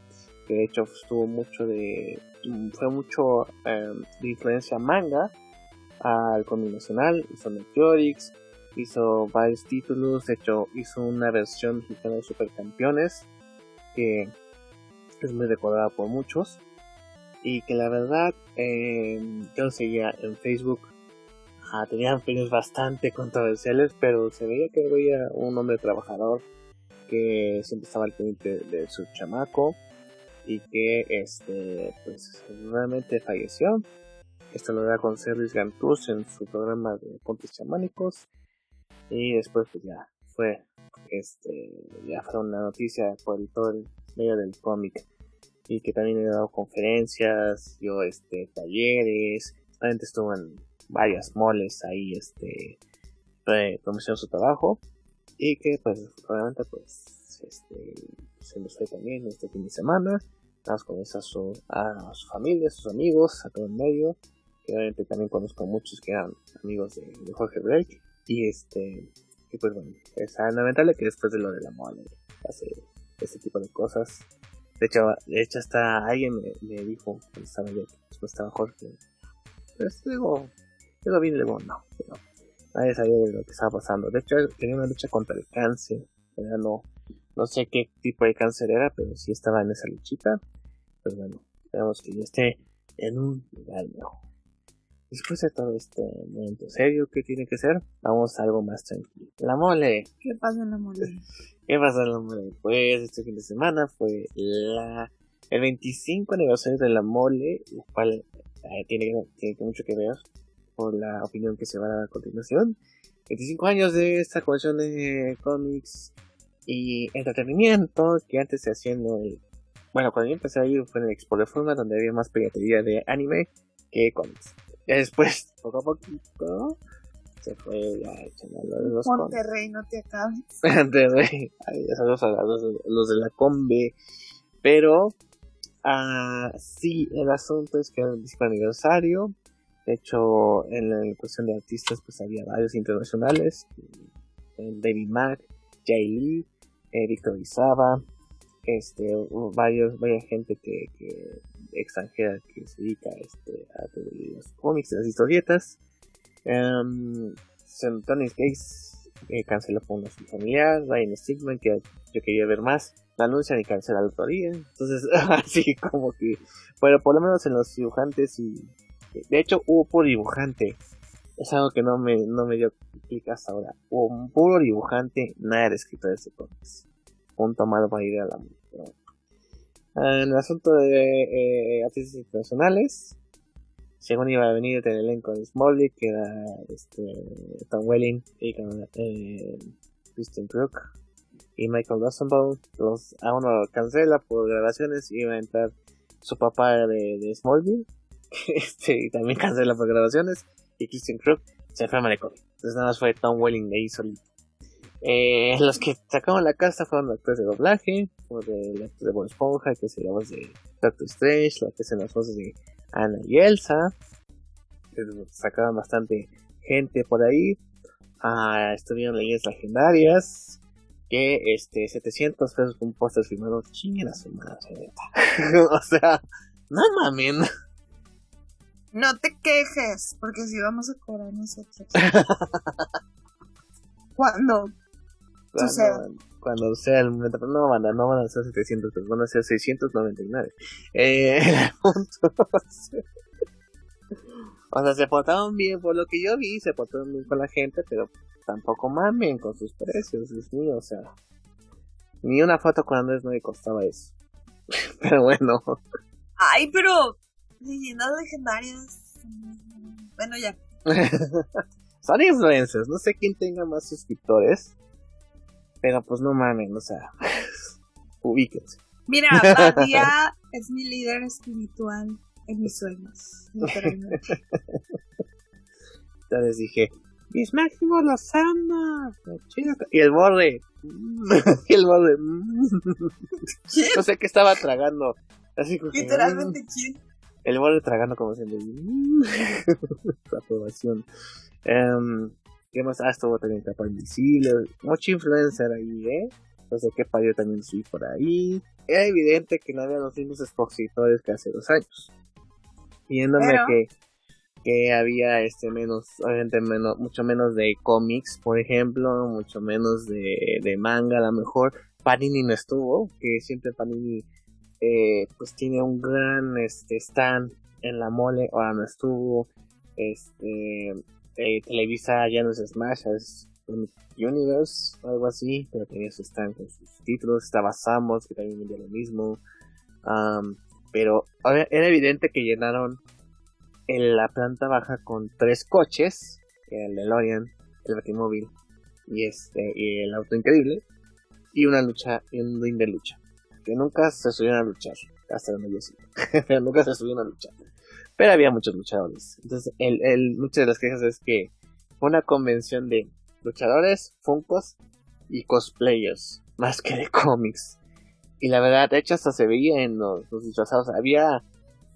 que de hecho estuvo mucho de, fue mucho em, de influencia manga al cómic nacional, hizo Meteorix, hizo varios títulos, de hecho hizo una versión mexicana de Supercampeones que es muy recordada por muchos y que la verdad eh, yo seguía en Facebook ah, tenía opiniones bastante controversiales pero se veía que era un hombre trabajador que siempre estaba al pendiente de su chamaco y que este pues realmente falleció. Esto lo da con Luis Gantuz en su programa de Pontes Chamánicos. Y después pues ya fue este ya fue una noticia por todo el medio del cómic. Y que también he dado conferencias yo este talleres realmente estuvo en varias moles ahí este promocionando su trabajo y que pues obviamente pues este se nos fue también este fin de semana estamos con a su, a su familia, a sus amigos, a todo el medio, obviamente también conozco muchos que eran amigos de, Jorge Blake y este, y pues bueno, es lamentable que después de lo de la mole hace este tipo de cosas. De hecho, de hecho hasta alguien me, dijo cuando estaba yo, después estaba Jorge. Pues luego, luego vine luego no, pero nadie sabía de lo que estaba pasando. De hecho, tenía una lucha contra el cáncer, pero no, no sé qué tipo de cáncer era, pero sí estaba en esa luchita. Pues bueno, esperamos que ya esté en un lugar mejor. Después de todo este momento serio que tiene que ser, vamos a algo más tranquilo. La mole. ¿Qué pasa en la mole? ¿Qué pasa en la mole? Pues este fin de semana fue la el 25 aniversario de la mole, lo cual eh, tiene, tiene mucho que ver la opinión que se va a dar a continuación. 25 años de esta colección de cómics y entretenimiento que antes se hacía en el... Bueno, cuando yo empecé a ir fue en el Expo de Forma donde había más piratería de anime que cómics. Ya después, poco a poquito, se fue ya echando los Monterrey, no te acabes. Monterrey, sabemos a los, los, de la combe. Pero, ah, sí, el asunto es que era el 25 aniversario. De hecho, en la cuestión de artistas, pues había varios internacionales: David Mack, Jay Lee, eh, Víctor Izaba, este, varios, varias gente que, que extranjera que se dedica este, a los cómics y las historietas. Um, Tony Gates eh, canceló por una familiar, Ryan Stigman, que yo quería ver más, la anuncian y cancela la autoría. Entonces, así como que, bueno, por lo menos en los dibujantes y. De hecho, hubo puro dibujante. Es algo que no me, no me dio clic hasta ahora. Hubo un puro dibujante, nada de escritor de cómics. Punto malo para ir a la en el asunto de eh, artistas internacionales, según iba a venir el elenco de Smallville, que era este, Tom Welling y eh, Kristen Crook y Michael Rosenbaum. Los, a uno cancela por grabaciones y iba a entrar su papá de, de Smallville, este, y también cancela por grabaciones, y Kristen Crook se fue a Malecón. Entonces nada más fue Tom Welling de ahí solito. Eh, los que sacaron la casa fueron actores de doblaje, como el actor de Bob Esponja, que es la de Doctor Strange, la que es las voces de Ana y Elsa. Sacaban bastante gente por ahí. Ah, estuvieron leyendas legendarias. Que este, 700 pesos con póster firmado. Chinguen a su madre, o sea, no mames. No te quejes, porque si vamos a cobrar nosotros. Cuando cuando, sea el momento. No, van no van a ser 700, pero van a ser 699. Eh, o sea, se portaron bien, por lo que yo vi, se portaron bien con la gente, pero tampoco mamen con sus precios, es mío, o sea. Ni una foto con Andrés no me costaba eso. pero bueno. Ay, pero leyendas legendarias. Bueno, ya. Son influencers, no sé quién tenga más suscriptores. Pero pues no mames, o sea, ubíquense. Mira, Badia es mi líder espiritual en mis sueños, literalmente. Entonces dije, mis máximos los ama. Y el borde. y el borde. no sé qué estaba tragando. Así como Literalmente, ¿quién? El borde tragando como Su aprobación. Um, ¿Qué más? Ah, estuvo también Capa Invisible. Mucho influencer ahí, ¿eh? No sé qué yo también subí por ahí. Era evidente que no había los mismos expositores que hace dos años. Viéndome que, que había este menos, obviamente menos, mucho menos de cómics, por ejemplo, mucho menos de, de manga a lo mejor. Panini no estuvo, que siempre Panini eh, pues tiene un gran este stand en la mole, ahora no estuvo. Este eh, Televisa ya no es Smash, es Universe, algo así, pero tenía su stand con sus títulos, estaba Samos, que también vendía lo mismo, pero era evidente que llenaron en la planta baja con tres coches, el DeLorean, el Batimóvil y este y el auto increíble, y una lucha, y un ring de lucha, que nunca se subieron a luchar, hasta donde yo sí, pero nunca se subieron a luchar. Pero había muchos luchadores. Entonces, el, el, muchas de las quejas es que fue una convención de luchadores, funcos y cosplayers, más que de cómics. Y la verdad, de hecho, hasta se veía en los, disfrazados. Había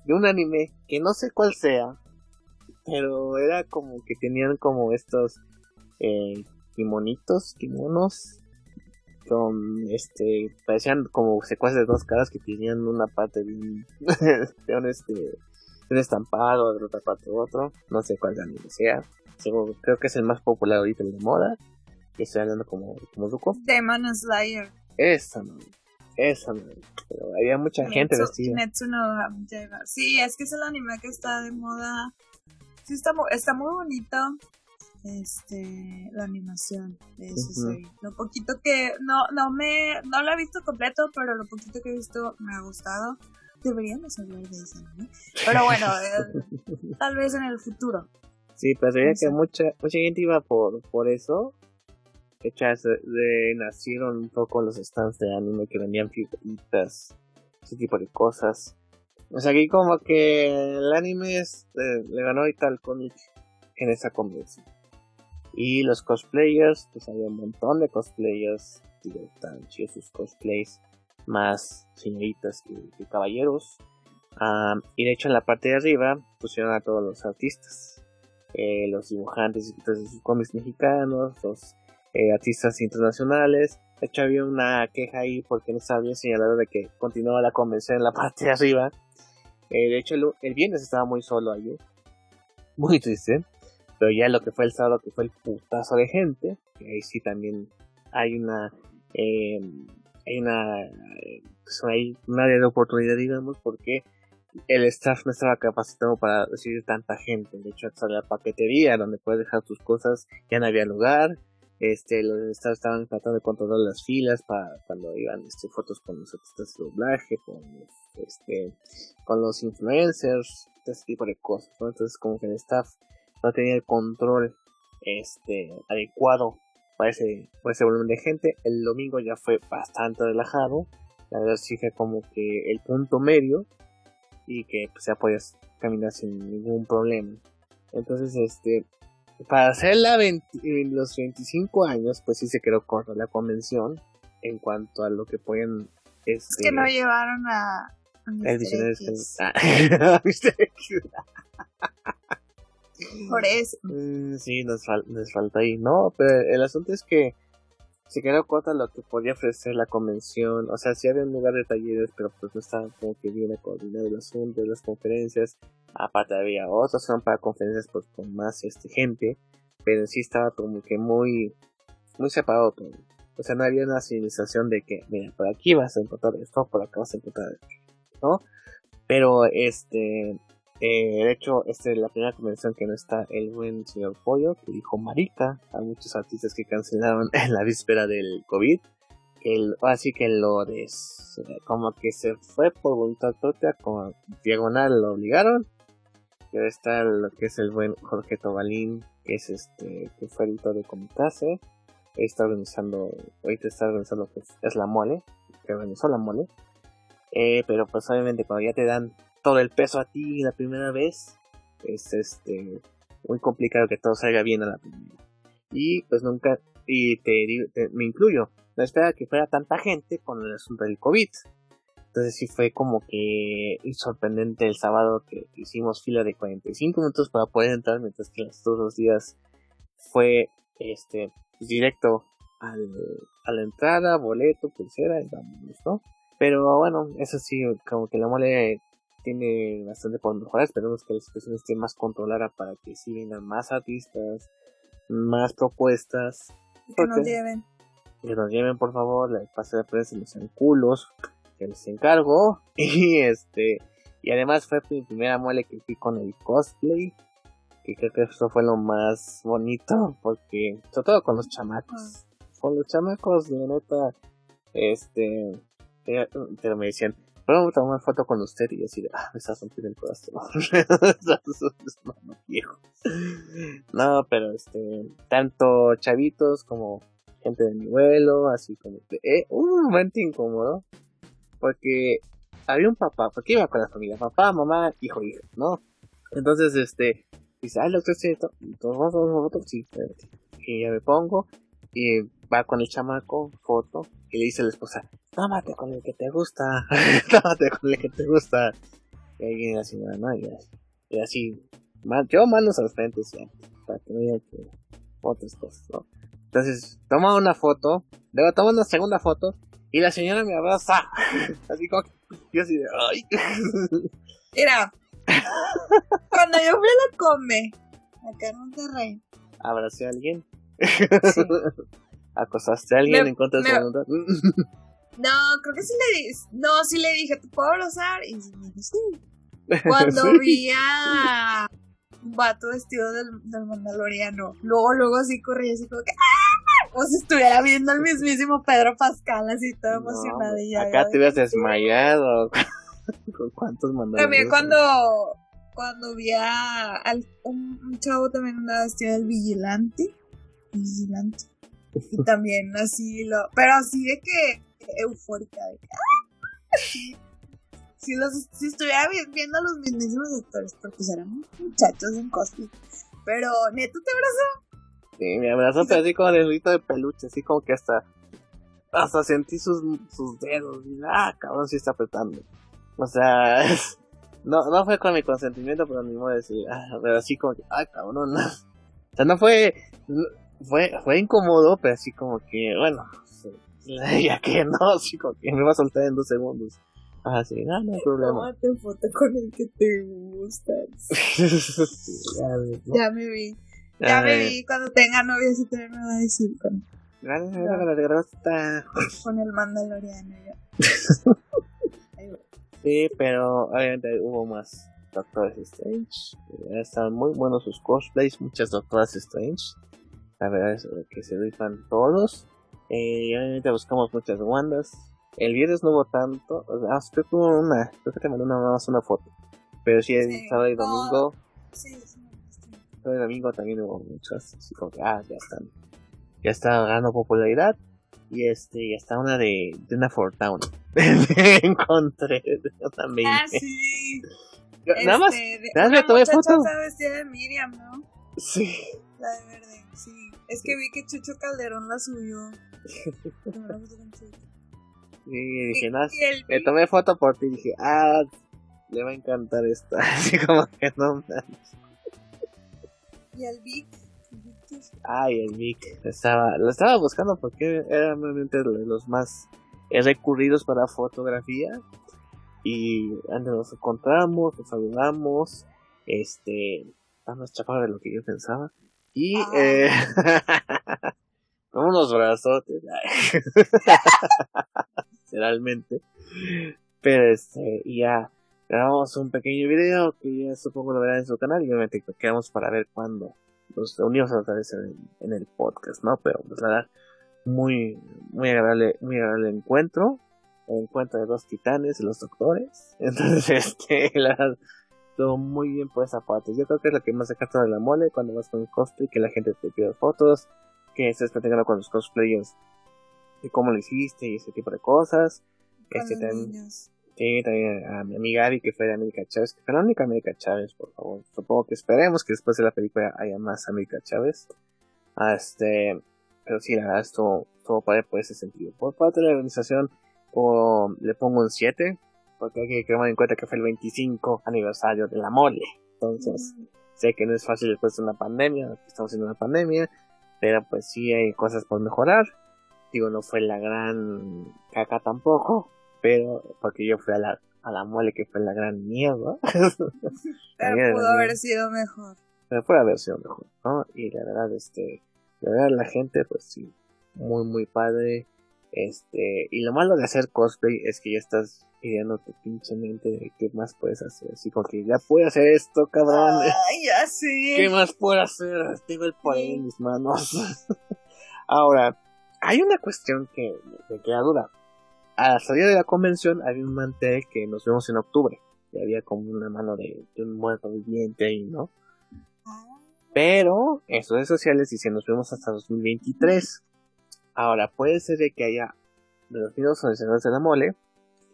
de un anime que no sé cuál sea, pero era como que tenían como estos eh, kimonitos, kimonos, con este, parecían como secuaces de dos caras que tenían una parte de un, de un este, un estampado, de otra parte otro, no sé cuál anime sea, creo que es el más popular ahorita de moda, que estoy hablando como, como Zuko. Demon Slayer. Esa no, esa no, pero había mucha gente vestida. Sí, es que es el anime que está de moda, sí está, está muy bonito, este la animación de ese serie. Lo poquito que no no me no lo he visto completo, pero lo poquito que he visto me ha gustado deberíamos hablar de eso, ¿no? Pero bueno, eh, tal vez en el futuro. Sí, pero veía que mucha, mucha gente iba por, por eso. Hechas de, nacieron un poco los stands de anime que vendían figuritas, ese tipo de cosas. O sea, aquí como que el anime es, eh, le ganó y tal cómic en esa convención. Y los cosplayers, pues había un montón de cosplayers, digo, tan chidos sus cosplays más señoritas que, caballeros. y de hecho en la parte de arriba pusieron a todos los artistas, eh, los dibujantes y de sus cómics mexicanos, los eh, artistas internacionales. De hecho había una queja ahí porque no estaba bien señalado de que continuaba la convención en la parte de arriba. Eh, de hecho el, el, viernes estaba muy solo ayer, muy triste. Pero ya lo que fue el sábado, que fue el putazo de gente, que ahí sí también hay una hay una, pues hay un área de oportunidad, digamos, porque el staff no estaba capacitado para recibir tanta gente. De hecho, hasta la paquetería donde puedes dejar tus cosas ya no había lugar. Este, los staff estaban tratando de controlar las filas para cuando iban este, fotos con los artistas de doblaje, con este, con los influencers. ese tipo de cosas, Entonces como que el staff no tenía el control este adecuado para ese, para ese volumen de gente. El domingo ya fue bastante relajado. La verdad sí fue como que el punto medio y que pues, ya podías caminar sin ningún problema. Entonces, este, para hacer la en los 25 años, pues sí se quedó corta la convención en cuanto a lo que pueden... Este, es que no llevaron a... El Por eso. Mm, sí, nos, nos falta ahí. No, pero el asunto es que se quedó corta lo que podía ofrecer la convención. O sea, sí había un lugar de talleres, pero pues no estaba como que bien coordinado el asunto de las conferencias. Aparte había otras son para conferencias pues con más este gente, pero sí estaba como que muy muy separado. O sea, no había una civilización de que, mira, por aquí vas a encontrar esto, por acá vas a encontrar esto, ¿no? Pero este eh, de hecho, esta es la primera convención que no está el buen señor Pollo, que dijo marica a muchos artistas que cancelaron en la víspera del COVID. Que así que lo des, como que se fue por voluntad propia, con diagonal lo obligaron. Que está lo que es el buen Jorge Tobalín, que es este, que fue editor de Comitase. Está organizando, ahorita está organizando que es, la mole, que organizó la mole. Eh, pero pues obviamente cuando ya te dan todo el peso a ti la primera vez, es este muy complicado que todo salga bien a la primera. Y pues nunca, y te, me incluyo, no esperaba que fuera tanta gente con el asunto del COVID. Entonces sí fue como que sorprendente el sábado que hicimos fila de 45 minutos para poder entrar, mientras que los otros días fue este directo al, a la entrada, boleto, pulsera, y vamos, ¿no? Pero bueno, eso sí, como que la mole tiene bastante por mejorar. Esperemos que la situación esté más controlada para que sigan más artistas, más propuestas. Que nos lleven. Que nos lleven, por favor. La pase de prensa no sean culos. Que les encargo. Y este. Y además fue mi primera muele que fui con el cosplay. Que creo que eso fue lo más bonito. Porque, sobre todo con los chamacos. Con los chamacos, la nota. Este. Eh, pero me decían, Podemos tomar foto con usted y decir, ah, me estás rompiendo el corazón. no, pero este, tanto chavitos como gente de mi vuelo, así como que, eh, un momento incómodo, porque había un papá, porque iba con la familia, papá, mamá, hijo, hija, ¿no? Entonces, este, dice, ay, lo que es todos fotos, sí, y ya me pongo, y va con el chamaco, foto, y le dice a la esposa, tómate con el que te gusta, tómate con el que te gusta. Y ahí viene la señora, ¿no? Y así, y así yo manos al frente, ya, para que no haya que otras cosas, ¿no? Entonces, toma una foto, luego toma una segunda foto, y la señora me abraza, así como, yo así de, ay. Mira, cuando yo fui a la come, acá en Monterrey, ¿abracé a alguien? Sí. ¿Acosaste a alguien en contra de su voluntad? No, creo que sí le dije. No, sí le dije, ¿te puedo abrazar? Y sí, sí. Cuando vi a un vato vestido del, del Mandaloriano, luego, luego así corrí así como que ¡Ah! Como si estuviera viendo al mismísimo Pedro Pascal, así todo emocionado. Y acá te hubieras desmayado. ¿Con cuántos mandalorianos? También cuando, cuando vi a un, un, chavo también andaba vestido del vigilante. Vigilante. Y también así lo. Pero así de que eufórica de que, si, los, si estuviera viendo a los mismísimos actores, porque serán muchachos en cosplay. Pero, ¿neto te abrazó? Sí, me abrazó, pero así como de rito de peluche, así como que hasta, hasta sentí sus, sus dedos, y ah, cabrón, sí está apretando. O sea, no, no fue con mi consentimiento, pero ni modo de decir, ah, pero así como que, ah, cabrón, no. O sea, no fue, fue, fue incómodo, pero así como que, bueno, ya que no, chico, que me va a soltar en dos segundos. Ah, sí, no, no hay problema. Tómate foto con el que te gusta. ya, me vi. Ya me vi. Cuando tenga novia, si te me va a decir con. Con el Mandaloriano ya. sí, pero obviamente hubo más Doctores Strange. Están muy buenos sus cosplays, muchas Doctoras Strange. La verdad es que se rifan todos. Eh, obviamente buscamos muchas bandas. El viernes no hubo tanto. Ah, creo que una. Creo que te mandé una, más una foto. Pero sí, el Sí, sábado y domingo, Sí, sí, me sábado y domingo también hubo muchas, así como que, ah, ya están, ya está ganando popularidad. Y este, ya está una de, de una For Town. Encontré también. Ah, sí. Nada más, Este, nada más le tomé foto. Miriam, ¿no? Sí. La de verde, sí. Es que vi que Chucho Calderón la subió. Tomé una foto con Chucho. Y dije, no, el le tomé foto por ti y dije, ah, le va a encantar esta. Así como que no manches. Y el Vic. Ay, el Vic. Estaba, lo estaba buscando porque era realmente los más recurridos para fotografía. Y nos encontramos, nos saludamos. Este, está más de lo que yo pensaba. Y, Ah. eh, con unos brazotes. Literalmente. Pero este, y ya grabamos un pequeño video que ya supongo lo verán en su canal y obviamente quedamos para ver cuándo nos reunimos otra vez en el, en el podcast, ¿no? Pero pues la verdad, muy, muy agradable, muy agradable encuentro. El encuentro de dos titanes, de los doctores. Entonces, este, la verdad, estuvo muy bien por esa parte. Yo creo que es lo que más saca de la mole cuando vas con cosplay, que la gente te pide fotos, que estés platicando con los cosplayers de cómo lo hiciste y ese tipo de cosas. Con Este también. Sí, también a mi amiga Abby, que fue de América Chávez, que fue la única América Chávez, por favor. Supongo que esperemos que después de la película haya más América Chávez. Ah, Este, pero sí, la verdad, estuvo, estuvo padre por ese sentido. Por parte de la organización, o, le pongo un 7, porque hay que tomar en cuenta que fue el 25 aniversario de la mole. Entonces, Mm, sé que no es fácil después de una pandemia, estamos en una pandemia, pero pues sí hay cosas por mejorar. Digo, no fue la gran caca tampoco, pero porque yo fui a la, a la mole que fue la gran mierda, Pero pudo haber sido mejor. pero fue haber sido mejor, ¿no? Y la verdad, este, la verdad la gente, pues sí, muy, muy padre. Este, y lo malo de hacer cosplay es que ya estás pidiendo tu pinche mente de qué más puedes hacer. Así como que ya puedo hacer esto, cabrón. Ay, ya sí. ¿Qué más puedo hacer? Tengo el poder en mis manos. Ahora, hay una cuestión que me queda duda. A la salida de la convención había un mantel que nos vemos en octubre. Y había como una mano de, de un muerto viviente ahí, ¿no? Pero en sus redes sociales dicen nos vemos hasta 2023. Ahora, puede ser de que haya de los organizadores de la mole,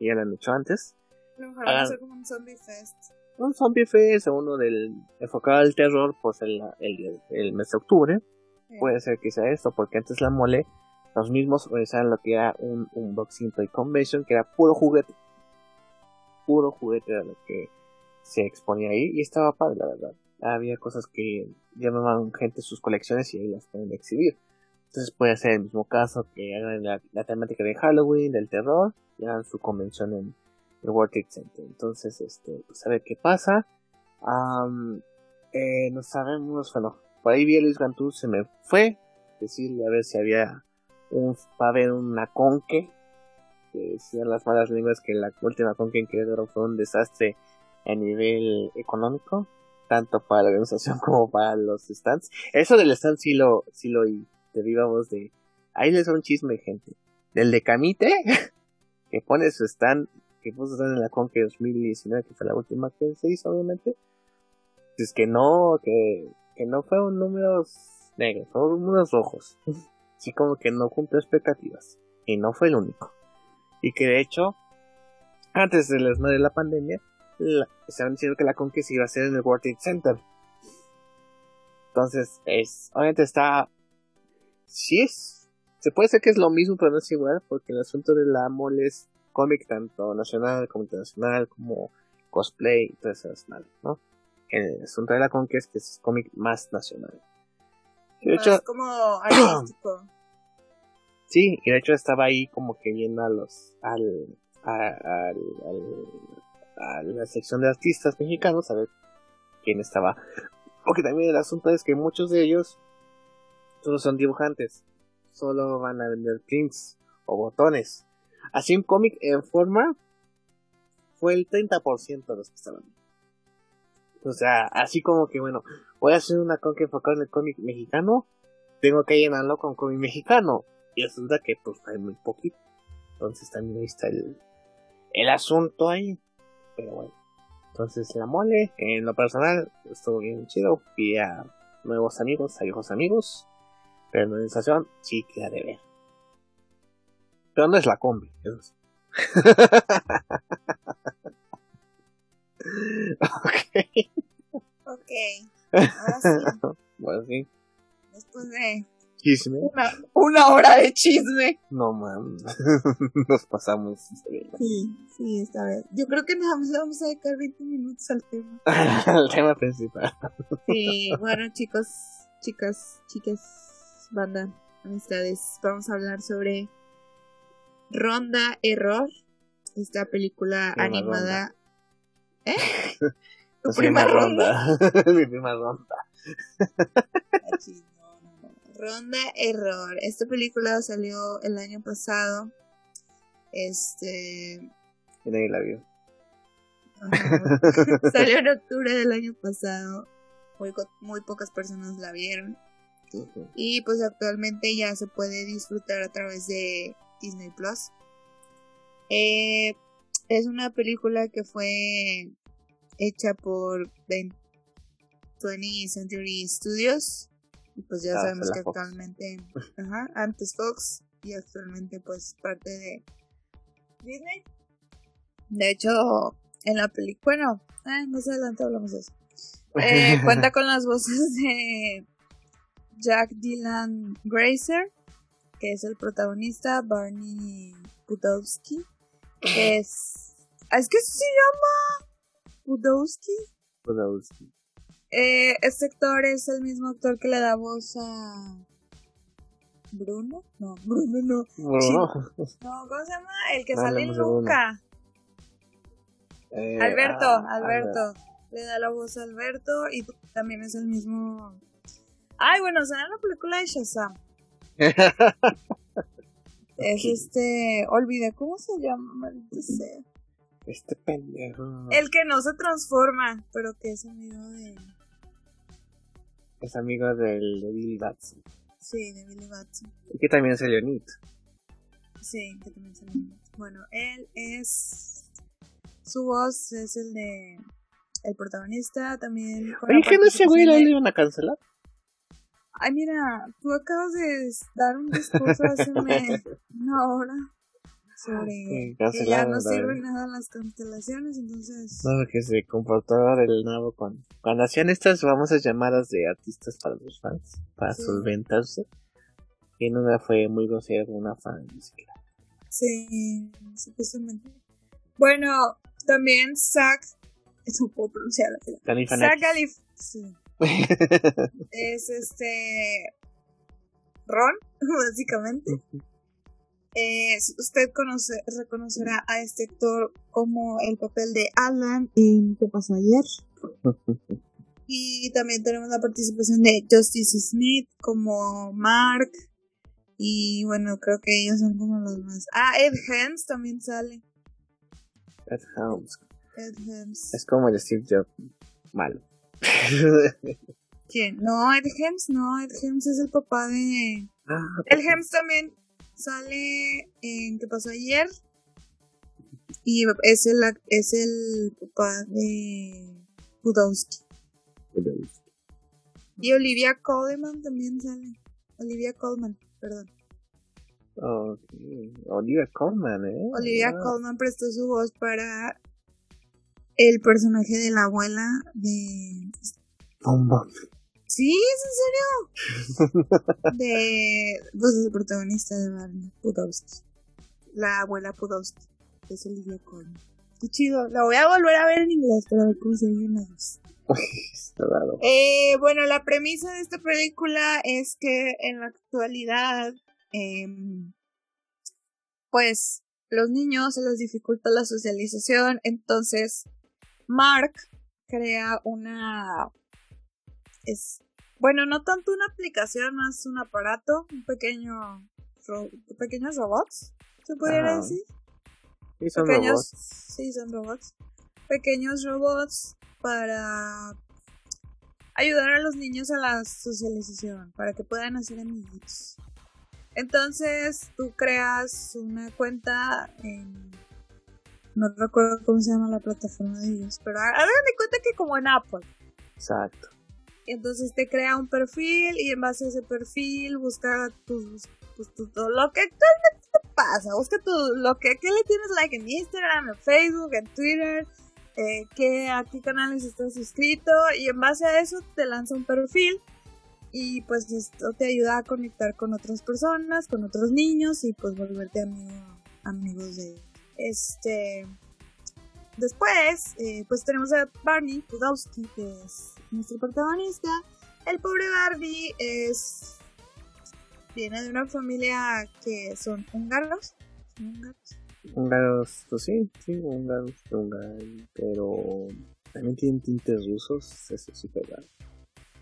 que ya lo han hecho antes, A lo mejor van a Hagan- hacer como un zombie fest. un zombie fest o uno del enfocado al terror, pues el, el, el mes de octubre. Sí. Puede ser que sea esto, porque antes la mole, los mismos organizaban lo que era un unboxing toy convention, que era puro juguete. Puro juguete era lo que se exponía ahí, y estaba padre, la verdad. Había cosas que llamaban gente sus colecciones y ahí las pueden exhibir. Entonces puede ser el mismo caso que hagan la, temática de Halloween, del terror, y hagan su convención en el World Trade Center. Entonces, este, pues a ver qué pasa. Am, eh, no sabemos, bueno, por ahí vi a Luis Gantú, se me fue decirle a ver si había un, va a haber una conque, que decían las malas lenguas que la última conque en Querétaro fue un desastre a nivel económico, tanto para la organización como para los stands. Eso del stand sí lo, sí lo de viva voz de, ahí les da un chisme gente, del de Camite, que pone su stand, que puso stand en la conque 2019, que fue la última que se hizo obviamente, es que no, que, que no fueron números negros, fueron números rojos. Así como que no cumplió expectativas. Y no fue el único. Y que de hecho, antes de la de la pandemia, la- estaban diciendo que la Conque se iba a hacer en el World Trade Center. Entonces, es, obviamente está, sí es, se puede decir que es lo mismo, pero no es igual, porque el asunto de la mole es cómic tanto nacional como internacional, como cosplay y todo eso es ¿no? El asunto de la Conque es que es cómic más nacional. De hecho, como artístico. Sí, y de hecho estaba ahí como que viendo a los, al, a, al- al- a la sección de artistas mexicanos a ver quién estaba. Porque también el asunto es que muchos de ellos solo son dibujantes, solo van a vender prints o botones. Así un cómic en forma fue el 30% de los que estaban. O sea, así como que bueno, voy a hacer una cómic enfocada en el cómic mexicano, tengo que llenarlo con cómic mexicano. Y resulta que pues hay muy poquito. Entonces también ahí está el, el asunto ahí. Pero bueno. Entonces la mole, en lo personal, estuvo bien chido. Vi a nuevos amigos, a viejos amigos. Pero la organización sí queda de ver. Pero no es la combi, eso sí. ok. Ok. Ahora sí. Bueno, sí. Después de Chisme. una, una hora de chisme. No mames. Nos pasamos. Sí, sí, esta vez. Yo creo que nada más le vamos a dedicar 20 minutos al tema. El tema principal. Sí, bueno, chicos, chicas, chicas, banda, amistades, vamos a hablar sobre Ronda Error, esta película Prima animada. ¿Eh? ¿Tu prima prima ronda? ronda. Mi prima ronda. Ronda Error. Esta película salió el año pasado. Este. Y nadie la vio. salió en octubre del año pasado. Muy, muy pocas personas la vieron. Y pues actualmente ya se puede disfrutar a través de Disney Plus. Eh, es una película que fue hecha por 20 20th Century Studios. Y pues ya Ah, sabemos fue que Fox. actualmente, ajá, antes Fox y actualmente pues parte de Disney. De hecho, en la película, bueno, eh, más adelante hablamos de eso. Eh, cuenta con las voces de Jack Dylan Grazer, que es el protagonista, Barney Budowski, que es... ¿Es que se llama? Budowski. Budowski. Eh, este actor es el mismo actor que le da voz a... Bruno? No, Bruno no. Bueno, No, ¿cómo se llama? El que No sale en Bruno. Luca. eh, Alberto, ah, Alberto. Le da la voz a Alberto y también es el mismo. Ay, bueno, en la película de Shazam. Es este. Olvidé cómo se llama, maldito sea. Este pendejo. El que no se transforma, pero que es amigo de. Es amigo del de Bill Batson. Sí, de Billy Batson. Y que también es Leonid. Sí, que también sale. en- Bueno, él es. Su voz es el de. El protagonista también. Oye, ¿qué no ese güey lo iban a cancelar? Ay, mira, tú acabas de dar un discurso hace una hora sobre que ya no sirven nada las constelaciones, entonces... No, que se comportó del nuevo con... Cuando hacían estas famosas llamadas de artistas para los fans, para Sí. solventarse. Y en una fue muy grosera con una fan. ni siquiera. Sí, supuestamente. Bueno, también Zack... Puedo pronunciar la. Zack. Galif... Sí. es este... Ron, básicamente. Eh, usted conoce, reconocerá a este actor como el papel de Alan en ¿Qué pasó ayer? Y también tenemos la participación de Justice Smith como Mark. Y bueno, creo que ellos son como los más. Ah, Ed Helms también sale. Ed Helms. Ed Helms. Es como el Steve Jobs malo. ¿Quién? No, Ed Helms, no, Ed Helms es el papá de. Ah, Ed Helms también sale en ¿Qué pasó ayer? Y es el, es el papá de Budowski. Y Olivia Colman también sale. Olivia Colman, perdón. Ok. Olivia Colman, ¿eh? Olivia Wow. Colman prestó su voz para el personaje de la abuela de... Mames. Sí, es en serio. De... Pues el protagonista de Barney, Pudowski. La abuela Pudowski. que Es Olivia Colman. Qué chido. La voy a volver a ver en inglés para ver cómo se voz. Está raro. Eh, bueno, la premisa de esta película es que en la actualidad, em, pues los niños se les dificulta la socialización, entonces Mark crea una, es, bueno, no tanto una aplicación, más un aparato, un pequeño, ro- pequeños robots, se pudiera decir Sí, son pequeños, robots. sí, son robots. Pequeños robots para ayudar a los niños a la socialización, para que puedan hacer amiguitos. Entonces, tú creas una cuenta en no recuerdo cómo se llama la plataforma de ellos, pero hagan de cuenta que como en Apple. Exacto. Entonces te crea un perfil y en base a ese perfil busca tus, pues, tu, lo que te pasa. Busca tu, lo que, que le tienes like en Instagram, en Facebook, en Twitter, eh, que a qué canales estás suscrito y en base a eso te lanza un perfil y pues esto te ayuda a conectar con otras personas, con otros niños y pues volverte amigo, amigos de este después eh, pues tenemos a Barney Pudowski que es nuestro protagonista el pobre Barney es viene de una familia que son húngaros, ¿Son húngaros? Húngaros, pues sí, sí, húngaros, húngaros, pero también tienen tintes rusos, eso es súper raro.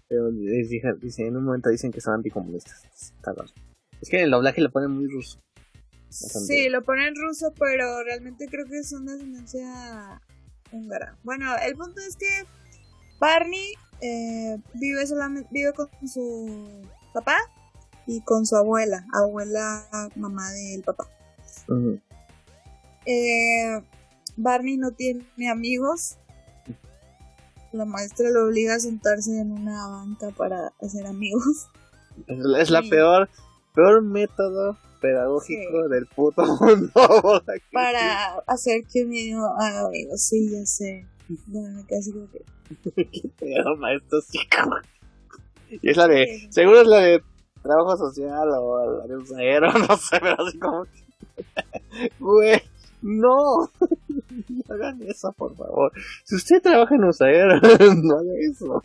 Pero dicen, en un momento dicen que son anticomunistas. Es que en el doblaje lo ponen muy ruso. Sí, lo ponen ruso, pero realmente creo que es una descendencia húngara. Bueno, el punto es que Barney eh, vive solamente vive con su papá y con su abuela, abuela mamá del papá. Eh, Barney no tiene amigos. La maestra lo obliga a sentarse en una banca para hacer amigos. Es la peor, peor método pedagógico del puto mundo. para hacer que mi niño haga amigos, sí, ya sé. Bueno, casi que. ¿Qué pedo, maestro Y es la de. Seguro es la de trabajo social o la de un no sé, pero así como. Güey. No, no hagan eso, por favor. Si usted trabaja en USAID, no haga eso.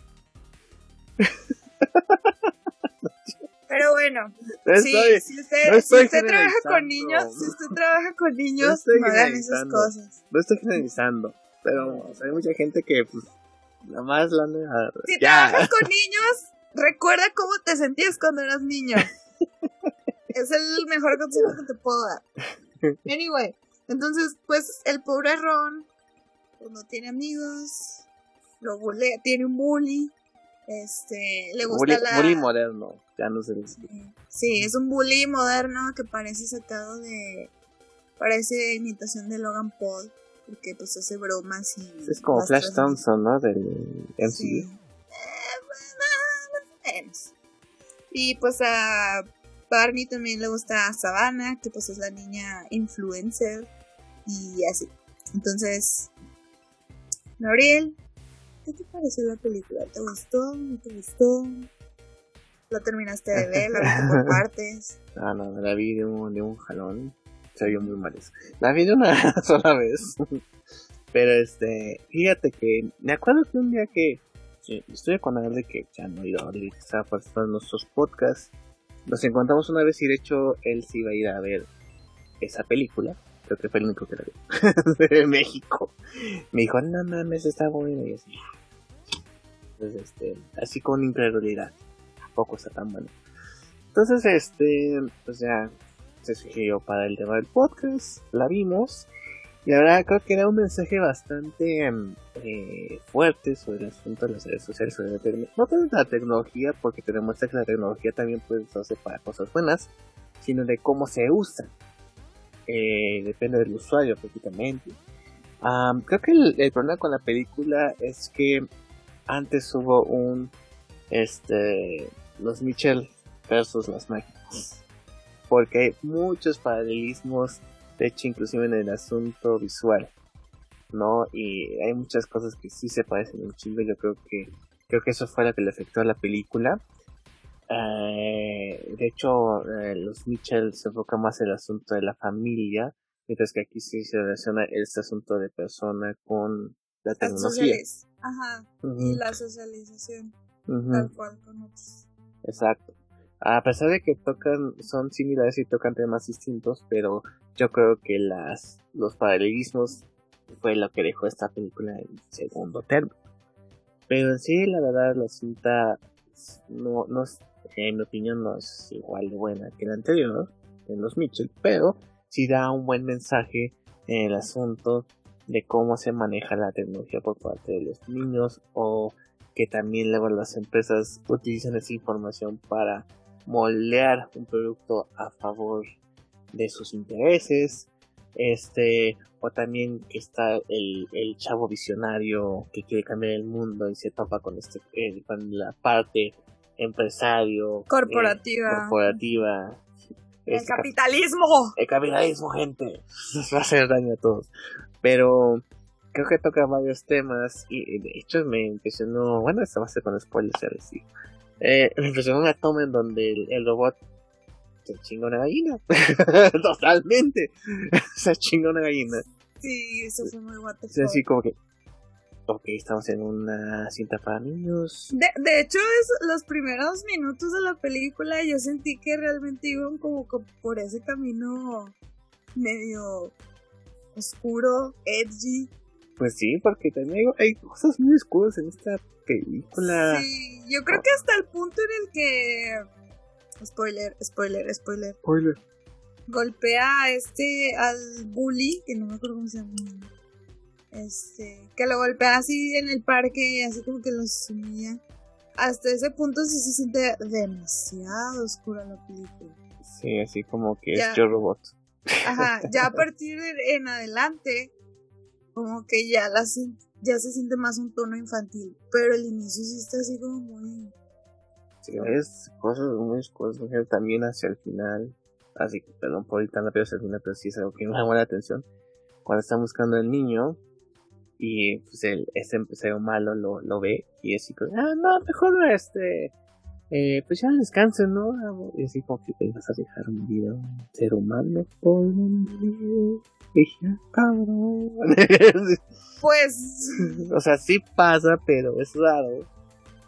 Pero bueno, sí, si usted, si usted trabaja con niños, si usted trabaja con niños, no, hagan esas cosas. No estoy generalizando, pero hay mucha gente que, pues, nada más la anda... Si trabajas con niños, recuerda cómo te sentías cuando eras niño. es el mejor consejo que te puedo dar. Anyway, entonces, pues el pobre Ron, pues no tiene amigos, lo bulea, tiene un bully, este, le gusta bully, la... Bully moderno, ya no sé. Sí, es un bully moderno que parece sacado de... Parece imitación de Logan Paul, porque pues hace bromas y... Es como Flash Thompson, ¿no? Del MCU. Sí. Eh, y pues a Barney también le gusta Savannah, que pues es la niña influencer y así. Entonces, Gabriel, ¿qué te pareció la película? ¿Te gustó? ¿No te gustó? ¿Lo terminaste de ver? ¿La viste por partes? Ah, no, la vi de un, de un jalón. Se vio muy mal eso. La vi de una sola vez. Pero este, fíjate que me acuerdo que un día que estoy con él de que ya no ido a estaba participando en nuestros podcasts nos encontramos una vez y de hecho él sí iba a ir a ver esa película. Creo que fue el único que la vio. de México. Me dijo, no mames, está buena. Y así. Entonces, este, así con incredulidad. Tampoco está tan bueno. Entonces, este, pues ya se sugirió para el tema del podcast. La vimos. Y la verdad creo que era un mensaje bastante em, eh, fuerte sobre el asunto de las redes sociales, sobre la no tanto la tecnología, porque te demuestra que la tecnología también puede usarse para cosas buenas, sino de cómo se usa. Eh, depende del usuario prácticamente. creo que el, problema con la película es que antes hubo un este los Mitchell versus las máquinas porque hay muchos paralelismos de hecho inclusive en el asunto visual, ¿no? Y hay muchas cosas que sí se parecen un chingo, yo creo que creo que eso fue lo que le afectó a la película. Eh, de hecho, eh, los Mitchell se enfoca más en el asunto de la familia, mientras que aquí sí se relaciona este asunto de persona con la tecnología. Ajá, y la socialización, tal cual con otros. Exacto. A pesar de que tocan, son similares y tocan temas distintos, pero yo creo que las, los paralelismos fue lo que dejó esta película en segundo término. Pero en sí, la verdad, la cinta no, no en mi opinión, no es igual de buena que la anterior, en los Mitchell, pero sí da un buen mensaje en el asunto de cómo se maneja la tecnología por parte de los niños o que también luego las empresas utilizan esa información para moldear un producto a favor de sus intereses Este, o también que está el, el chavo visionario que quiere cambiar el mundo y se topa con este eh, con la parte empresario eh, corporativa. corporativa. El Este, capitalismo. el capitalismo gente. Nos va a hacer daño a todos. Pero creo que toca varios temas y de hecho me impresionó bueno esto va a ser con spoilers ya. Eh, me impresionó una toma en donde el, el robot se chinga una gallina. Totalmente. Se chinga una gallina. Sí eso fue muy what the es así fuck. como que ok estamos en una cinta para niños de, de hecho es los primeros minutos de la película yo sentí que realmente iban como que por ese camino medio oscuro edgy pues sí porque también hay, hay cosas muy oscuras en esta película Sí, yo creo que hasta el punto en el que. Spoiler, spoiler, spoiler. Spoiler. Golpea a este, al bully, que no me acuerdo cómo se llama. Este, que lo golpea así en el parque y así como que lo sumía. Hasta ese punto sí se siente demasiado oscura la película. Sí, así como que Ya. es Yo Robot. Ajá, ya a partir de en adelante, como que ya la ya se siente más un tono infantil. Pero el inicio sí está así como muy. Sí, es cosas muy mujer, también hacia el final. Así que, perdón por ir tan rápido hacia el final, pero sí es algo que me llama la atención. Cuando están buscando al niño y pues el, ese empresario malo lo, lo ve y así como, ah, no, mejor este, eh, pues ya descansen, ¿no? Y así como que te vas a dejar morir a un ser humano por un ya, cabrón. Pues. o sea, sí pasa, pero es raro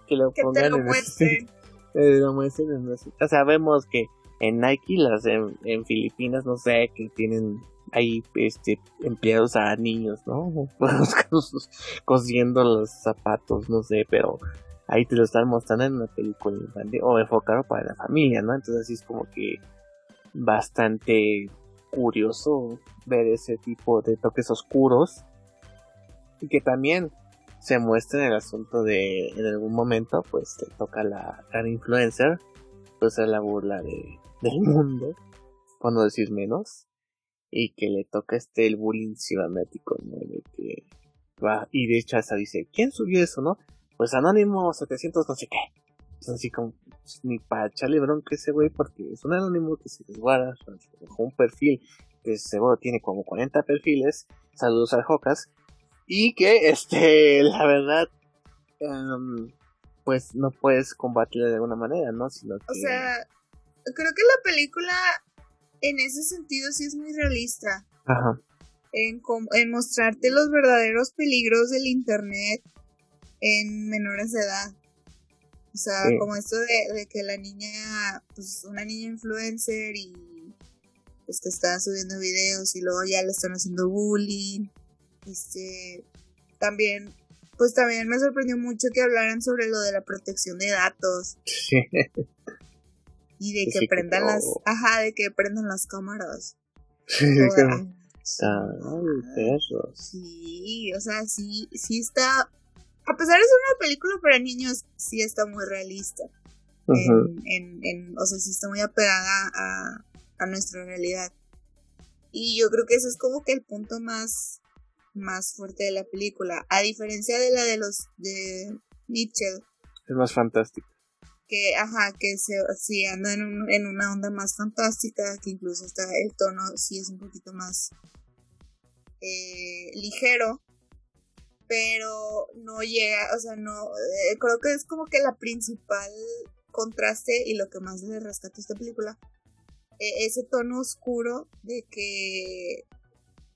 que lo que te pongan lo en muestren. eh, lo muestren en ese- O sea, vemos que en Nike, las en, en Filipinas, no sé, que tienen ahí este empleados a niños, ¿no? Cosiendo los zapatos, no sé, pero ahí te lo están mostrando en una película infantil o enfocado para la familia, ¿no? Entonces así es como que bastante curioso ver ese tipo de toques oscuros y que también se muestra en el asunto de en algún momento pues te toca la gran influencer pues es la burla de, del mundo por no decir menos y que le toca este el bullying cibernético ¿no? de que va y de hecho hasta dice ¿quién subió eso no? pues anónimo 700 no sé qué Entonces, así como pues, ni para echarle bronca ese güey porque es un anónimo que se resguarda dejó un perfil que seguro tiene como 40 perfiles saludos al Jocas y que este la verdad em, pues no puedes combatirle de alguna manera no sino que O sea, creo que la película en ese sentido sí es muy realista. ajá En, en mostrarte los verdaderos peligros del internet en menores de edad. O sea, Sí. como esto de, de que la niña, pues una niña influencer y pues que está subiendo videos y luego ya le están haciendo bullying. Este, también, pues también me sorprendió mucho que hablaran sobre lo de la protección de datos. sí Y de que prendan las, ajá, de que prendan las cámaras. Sí, Toda- como- ay, Ay, perros. Sí, o sea, sí, sí está. A pesar de ser una película para niños, sí está muy realista. En, en, en- o sea, sí está muy apegada a, a nuestra realidad. Y yo creo que eso es como que el punto más, más fuerte de la película. A diferencia de la de los de Mitchell, Es más fantástico. Que, ajá, que se, sí anda en, un- en una onda más fantástica, que incluso está el tono sí es un poquito más eh, ligero, pero no llega, o sea, no, eh, creo que es como que la principal contraste y lo que más le rescata a esta película, eh, ese tono oscuro de que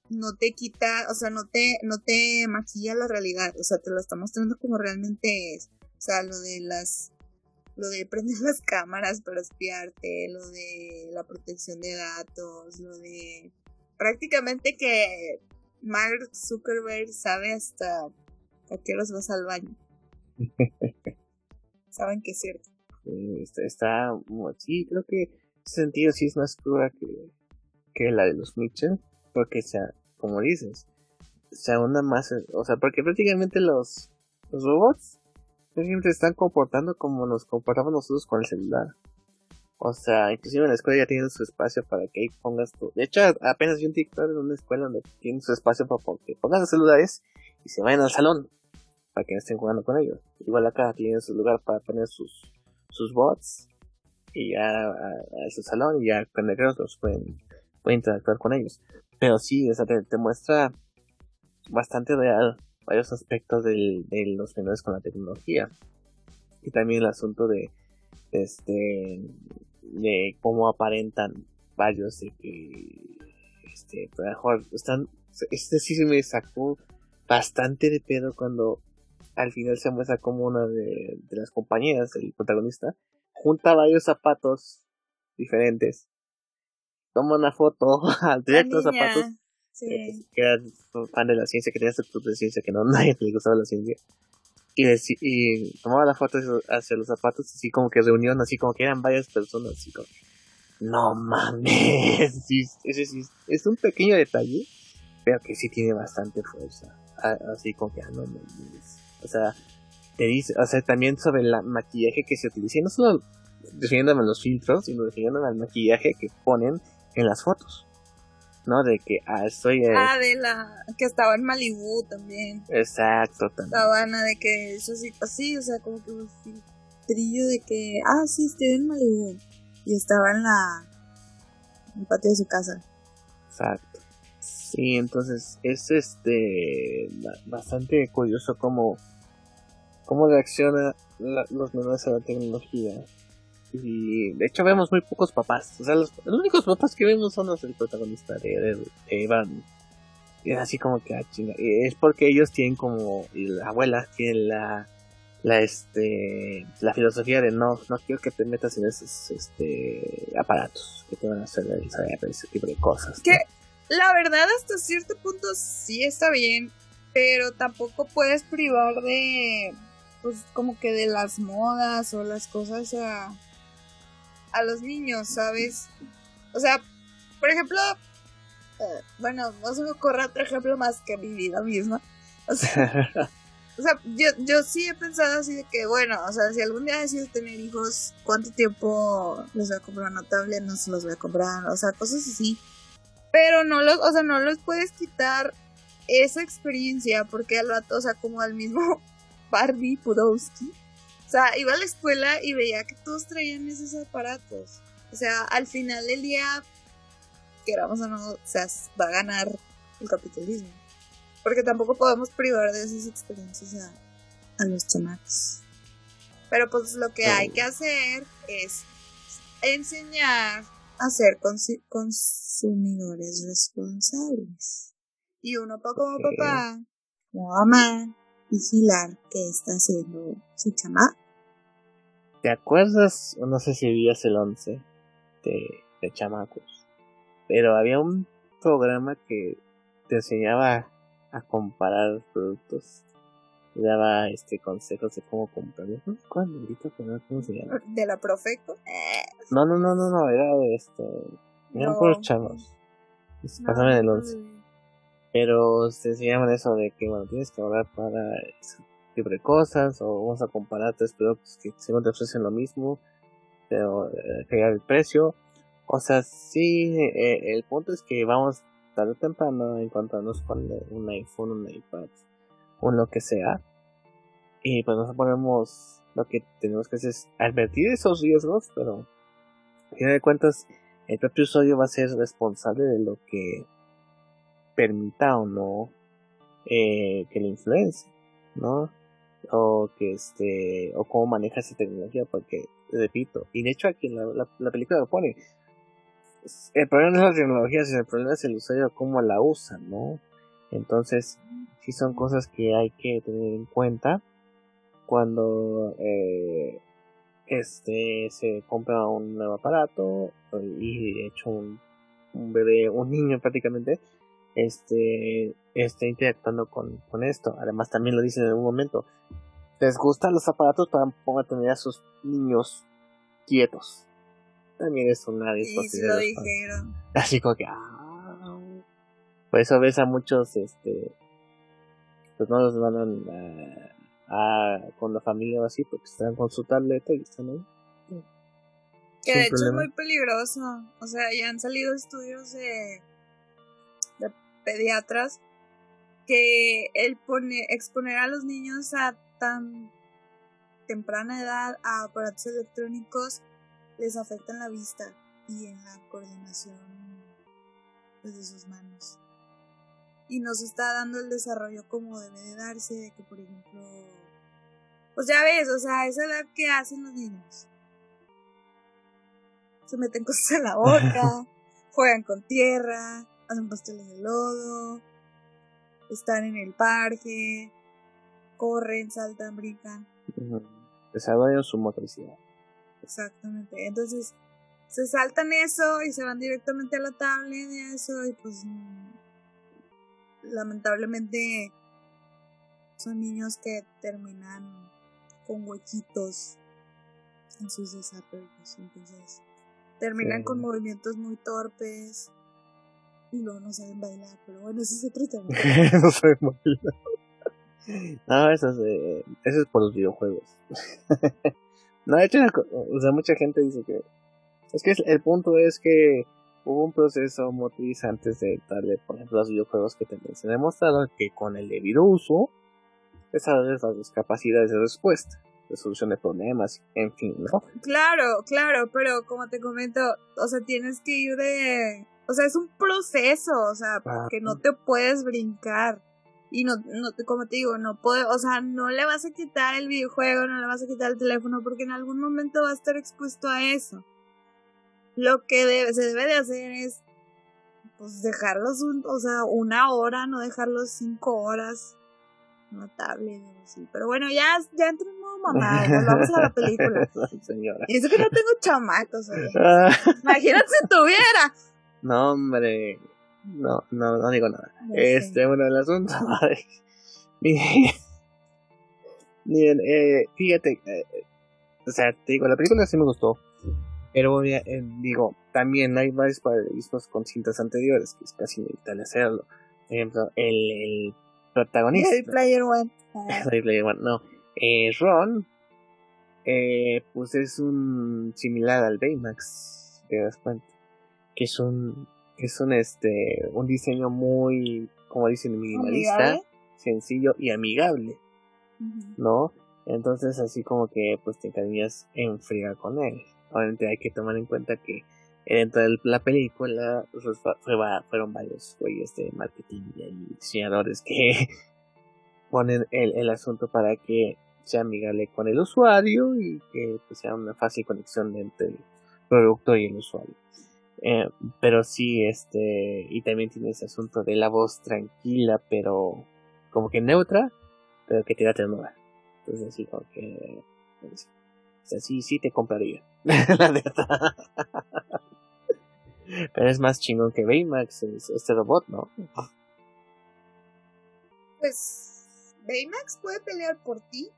no te quita, o sea, no te, no te maquilla la realidad, o sea, te lo está mostrando como realmente es, o sea, lo de las lo de prender las cámaras para espiarte, lo de la protección de datos, lo de prácticamente que Mark Zuckerberg sabe hasta a qué horas vas al baño. Saben que es cierto. Sí, está, está mu- sí, creo que en ese sentido sí es más cruda que, que la de los Mitchell, porque sea, como dices, se ahonda más, o sea, porque prácticamente los, los robots siempre están comportando como nos comportamos nosotros con el celular. O sea, inclusive en la escuela ya tienen su espacio para que ahí pongas tu... De hecho, apenas vi un TikTok en una escuela donde tienen su espacio para que pongan los celulares y se vayan al salón para que estén jugando con ellos. Igual acá tienen su lugar para poner sus, sus bots y ya a, su salón y ya con los pueden, pueden interactuar con ellos. Pero sí, o sea, te, muestra bastante real varios aspectos de los menores con la tecnología. Y también el asunto de este de cómo aparentan varios de que este mejor están este sí se me sacó bastante de pedo cuando al final se muestra como una de, las compañeras del protagonista junta varios zapatos diferentes toma una foto al directo los zapatos eh, que era fan de la ciencia que tenía su de ciencia que no nadie le gustaba la ciencia. Y, y tomaba la foto hacia los zapatos así como que reunión así como que eran varias personas así como no mames es un pequeño detalle pero que sí tiene bastante fuerza así como que ah, no mames o sea te dice o sea también sobre el maquillaje que se utiliza y no solo refiriéndome a los filtros sino refiriéndome al maquillaje que ponen en las fotos ¿no? De que, ah, estoy... Ah, de la... que estaba en Malibu también. Exacto, también. La Ana de que eso sí, así, o sea, como que un filtrillo de que, ah, sí, estoy en Malibu. Y estaba en la... en el patio de su casa. Exacto. Sí, entonces es este bastante curioso cómo, cómo reacciona los menores a la tecnología. Y de hecho vemos muy pocos papás. O sea, los, únicos papás que vemos son los del protagonista de, Evan. Y es así como que, ah, chinga. Es porque ellos tienen como, y la abuela tiene la, la, este, la filosofía de no, no quiero que te metas en esos, este, aparatos que te van a hacer ese tipo de cosas. Que, la verdad, hasta cierto punto sí está bien, pero tampoco puedes privar de, pues, como que de las modas o las cosas, a a los niños, ¿sabes? O sea, por ejemplo, eh, bueno, no se me ocurre otro ejemplo más que mi vida misma. O sea, o sea yo, yo sí he pensado así de que, bueno, o sea, si algún día decides tener hijos, ¿cuánto tiempo les voy a comprar una tablet? No se los voy a comprar, o sea, cosas así. Pero no los, o sea, no los puedes quitar esa experiencia porque al rato, o sea, como al mismo Barbie Pudowski, o sea, iba a la escuela y veía que todos traían esos aparatos. O sea, al final del día, queramos o no, o sea, va a ganar el capitalismo. Porque tampoco podemos privar de esas experiencias a, los chamacos. Pero pues lo que hay que hacer es enseñar a ser consumidores responsables. Y uno como papá, como mamá, vigilar qué está haciendo su chamaco ¿Te acuerdas? No sé si vivías el 11 de, de chamacos. Pero había un programa que te enseñaba a comparar productos. Y daba este consejos de cómo comprarlos. ¿Cuál ¿Cómo se llama? ¿De la Profeco? No, no, no, no, no, era de este. Eran por chavos. Pásame el 11. Pero te enseñaban eso de que, bueno, tienes que ahorrar para de cosas o vamos a comparar tres productos que según te ofrecen lo mismo pero eh, el precio o sea sí eh, el punto es que vamos tarde o temprano a encontrarnos con un iPhone un iPad o lo que sea y pues nos ponemos lo que tenemos que hacer es advertir esos riesgos pero a fin de cuentas el propio usuario va a ser responsable de lo que permita o no eh, que le influencie ¿no? O que este o cómo maneja esa tecnología porque repito y de hecho aquí la, película lo pone el problema no es la tecnología sino el problema es el usuario cómo la usa no entonces sí son cosas que hay que tener en cuenta cuando eh, este se compra un nuevo aparato y de hecho un, un bebé un niño prácticamente este esté interactuando con, con esto. Además, también lo dicen en algún momento. Les gustan los aparatos para tener a sus niños quietos. También es una disposición. Así como que. Ah, por eso ves a muchos, este. Pues no los mandan a, con la familia o así, porque están con su tableta y están ahí. Que de hecho es muy peligroso. O sea, ya han salido estudios de pediatras que el pone, exponer a los niños a tan temprana edad a aparatos electrónicos les afecta en la vista y en la coordinación pues, de sus manos. Y no se está dando el desarrollo como debe de darse, de que por ejemplo, pues ya ves, o sea, esa edad que hacen los niños. Se meten cosas en la boca, juegan con tierra, hacen pasteles de lodo, están en el parque, corren, saltan, brincan. Desarrollan su motricidad. Exactamente. Entonces, se saltan eso y se van directamente a la tablet y eso, y pues lamentablemente son niños que terminan con huequitos en sus desarrollos. Entonces, terminan con movimientos muy torpes y luego no saben bailar, pero bueno, ese es otro tema. no saben bailar. No, eso es, eh, eso es por los videojuegos. no, de hecho, o sea, mucha gente dice que. Es que el punto es que hubo un proceso motriz antes de darle, por ejemplo, los videojuegos que también se ha demostrado que con el debido uso desarrollas las capacidades de respuesta, de solución de problemas, en fin, ¿no? Claro, claro, pero como te comento, o sea, tienes que ir de o sea, es un proceso, o sea, que no te puedes brincar. Y no, no, como te digo, no puedo, o sea, no le vas a quitar el videojuego, no le vas a quitar el teléfono, porque en algún momento va a estar expuesto a eso. Lo que debe, se debe de hacer es, pues, dejarlos, un, o sea, una hora, no dejarlos cinco horas. Una tablet o así. Pero bueno, ya, ya entré en modo mamá, vamos a la película. Y eso que no tengo chamacos, Imagínate si tuviera. No, hombre. No, no, no digo nada. este, bueno, el asunto. Miren, eh, fíjate. Eh, o sea, te digo, la película sí me gustó. Pero eh, digo, también hay varios paralelismos con cintas anteriores, que es casi inevitable hacerlo. Por ejemplo, el, el protagonista. Ready Player One. Ready Player One, no. Eh, Ron, eh, pues es un similar al Baymax, te das cuenta que es un es un este un diseño muy como dicen minimalista sencillo y amigable no entonces así como que pues te encariñas en friga con él. Obviamente hay que tomar en cuenta que dentro de la película pues, fueron varios güeyes de marketing y diseñadores que ponen el, el asunto para que sea amigable con el usuario y que pues, sea una fácil conexión entre el producto y el usuario eh, pero sí, este, y también tiene ese asunto de la voz tranquila, pero como que neutra, pero que te da ternura. Entonces, así como que, pues, o sea, sí, sí te compraría, la neta. pero es más chingón que Baymax, este robot, ¿no? Pues, Baymax puede pelear por ti.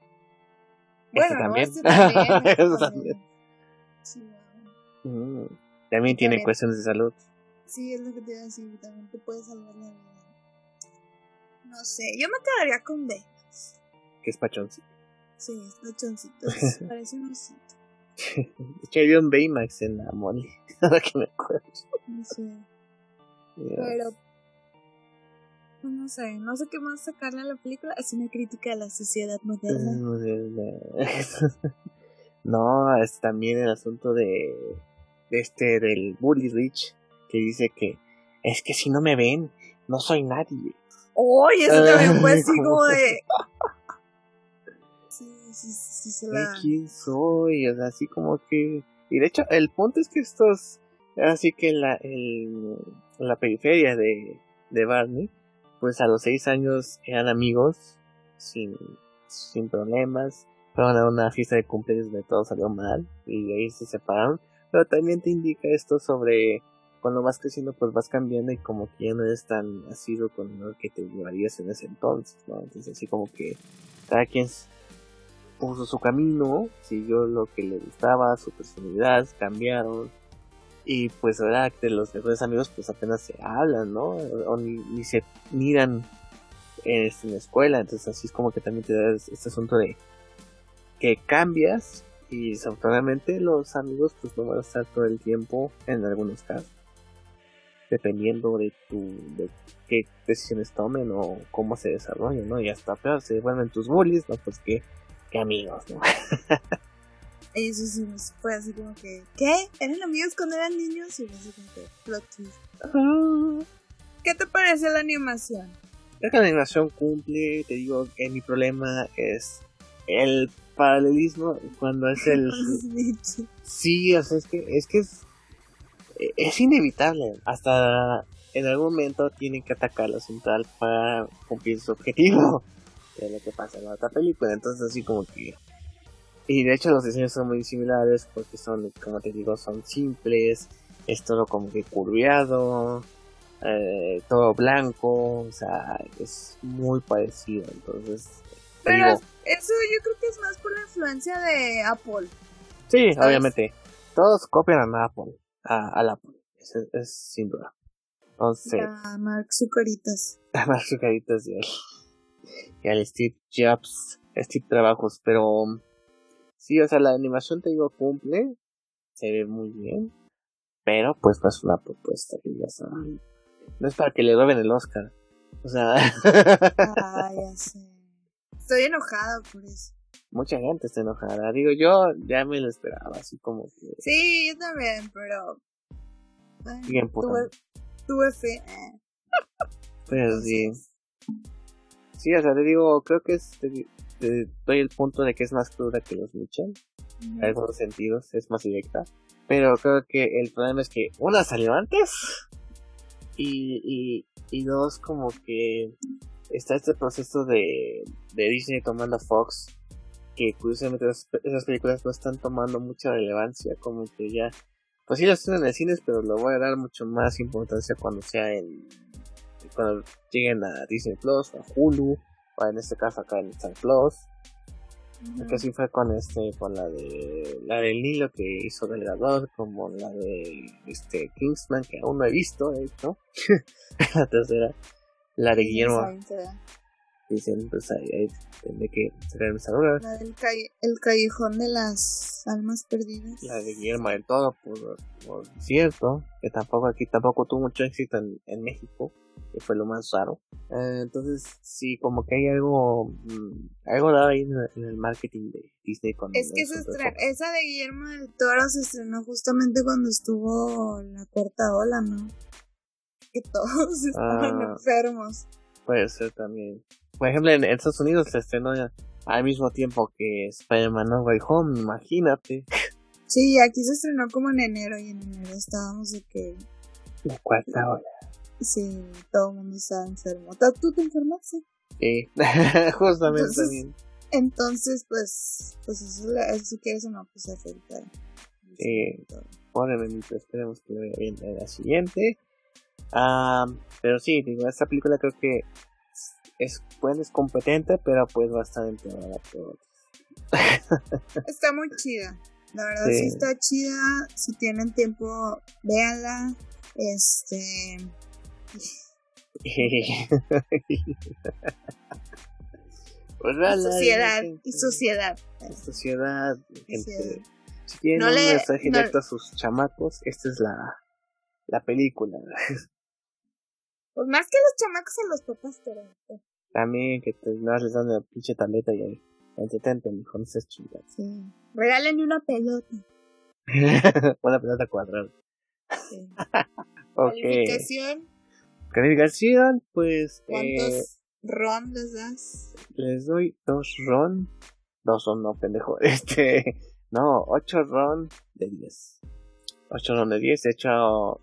Bueno, también. Este también. Sí, mm. También tiene cuestiones de salud. Sí, es lo que te iba a decir, también te puede salvar la vida. No sé, yo me quedaría con Baymax. Que es pachoncito. Sí, es pachoncito, parece un osito. de hecho, había un Baymax en la Molly, ahora que me acuerdo. No sé. Pero no sé, no sé qué más sacarle a la película. Es una crítica a la sociedad moderna. no, es también el asunto de este del Bully Rich que dice que es que si no me ven, no soy nadie. Oye, eso también fue así como de. Sí, sí, sí, se la... ¿Quién soy? O sea, así como que. Y de hecho, el punto es que estos. Así que en la, en la periferia de, de Barney, pues a los seis años eran amigos, sin, sin problemas. Fueron a una fiesta de cumpleaños donde todo salió mal y de ahí se separaron pero también te indica esto sobre cuando vas creciendo pues vas cambiando y como que ya no eres tan asido con lo que te llevarías en ese entonces, ¿no? Entonces así como que cada quien puso su camino, siguió lo que le gustaba, su personalidad, cambiaron y pues ahora que los mejores amigos pues apenas se hablan, ¿no? O ni, se miran en la escuela, entonces así es como que también te da este asunto de que cambias Y desafortunadamente los amigos pues no van a estar todo el tiempo en algunos casos. Dependiendo de tu de qué decisiones tomen o cómo se desarrollen, ¿no? Y hasta peor, se vuelven tus bullies, ¿no? Pues que, que amigos, ¿no? Eso sí fue así como que, ¿qué? ¿Eran amigos cuando eran niños? Y así como que, plot twist. ¿Qué te parece la animación? Creo que la animación cumple, te digo que mi problema es el paralelismo cuando es el... sí, o sea, es que es, que es, es inevitable. Hasta en algún momento tienen que atacar la central para cumplir su objetivo. Que es lo que pasa en la otra película. Entonces así como que y de hecho los diseños son muy similares porque son, como te digo, son simples, es todo como que curviado, eh, todo blanco, o sea, es muy parecido, entonces... Pero eso yo creo que es más por la influencia de Apple. Sí, obviamente. Todos copian a Apple, a, al Apple, es, es, sin duda. Entonces... A Mark Zucaritas. A Mark Zucaritas y al, y al Steve Jobs, Steve Trabajos, pero Sí, o sea, la animación te digo cumple, se ve muy bien, pero pues no es una propuesta que ya saben. No es para que le roben el Oscar. O sea. ah, ya sé. Estoy enojada por eso. Mucha gente está enojada. Digo, yo ya me lo esperaba, así como que. Sí, yo también, pero. Bien, tuve, tuve fe. Pero sí. Sí, o sea, te digo, creo que es, doy el punto de que es más cruda que los Mitchell. En algunos sentidos es más directa. Pero creo que el problema es que una salió antes. Y, y, y dos, como que está este proceso de, de Disney tomando a Fox. Que curiosamente esas, películas no están tomando mucha relevancia. Como que ya. Pues sí las están en cines, pero lo voy a dar mucho más importancia cuando sea en. Cuando lleguen a Disney Plus, a Hulu o en este caso acá en Star Plus. Que así fue con este, con la de la del Nilo que hizo Delgador, como la de este Kingsman que aún no he visto, de hecho. la tercera, la de Guillermo. Dicen, pues ahí, ahí tendré que sacar mis La del el callejón de las almas perdidas. La de Guillermo del Todo, por, por cierto, que tampoco aquí tampoco tuvo mucho éxito en, en México que fue lo más raro. Eh, entonces, sí, como que hay algo, mm, algo dado ahí en, el marketing de Disney con Es que esa de Guillermo del Toro se estrenó justamente cuando estuvo la cuarta ola, ¿no? Que todos estaban ah, enfermos. Puede ser también. Por ejemplo, en, Estados Unidos se estrenó al mismo tiempo que Spider-Man No Way Home, imagínate. Sí, aquí se estrenó como en enero y en enero estábamos de que... La cuarta ola. Sí, todo el mundo está enfermo. ¿Tú te enfermaste? Sí, justamente también. Entonces, pues, pues eso, si quieres o no, pues afecta. Sí, pobre bendito, esperemos que vaya bien en la siguiente. Ah, pero sí, digo, esta película creo que es, pues, es competente, pero pues bastante por Está muy chida. La verdad sí. sí. está chida. Si tienen tiempo, véanla. Este, pues sociedad y sociedad. Sociedad, gente. Si tienen un mensaje directo a sus chamacos, esta es la, la película. Pues más que los chamacos a los papás, pero. También que te no les dan la pinche tableta y ahí. Entretente, mijo, no seas chingada. Sí. Una pelota. una pelota cuadrada. Sí. okay. Calificación. Calificación, pues. ¿Cuántos eh, ron les das? Les doy dos ron. Dos son no, pendejo. Este. No, ocho ron de diez. 8 son de 10. De hecho,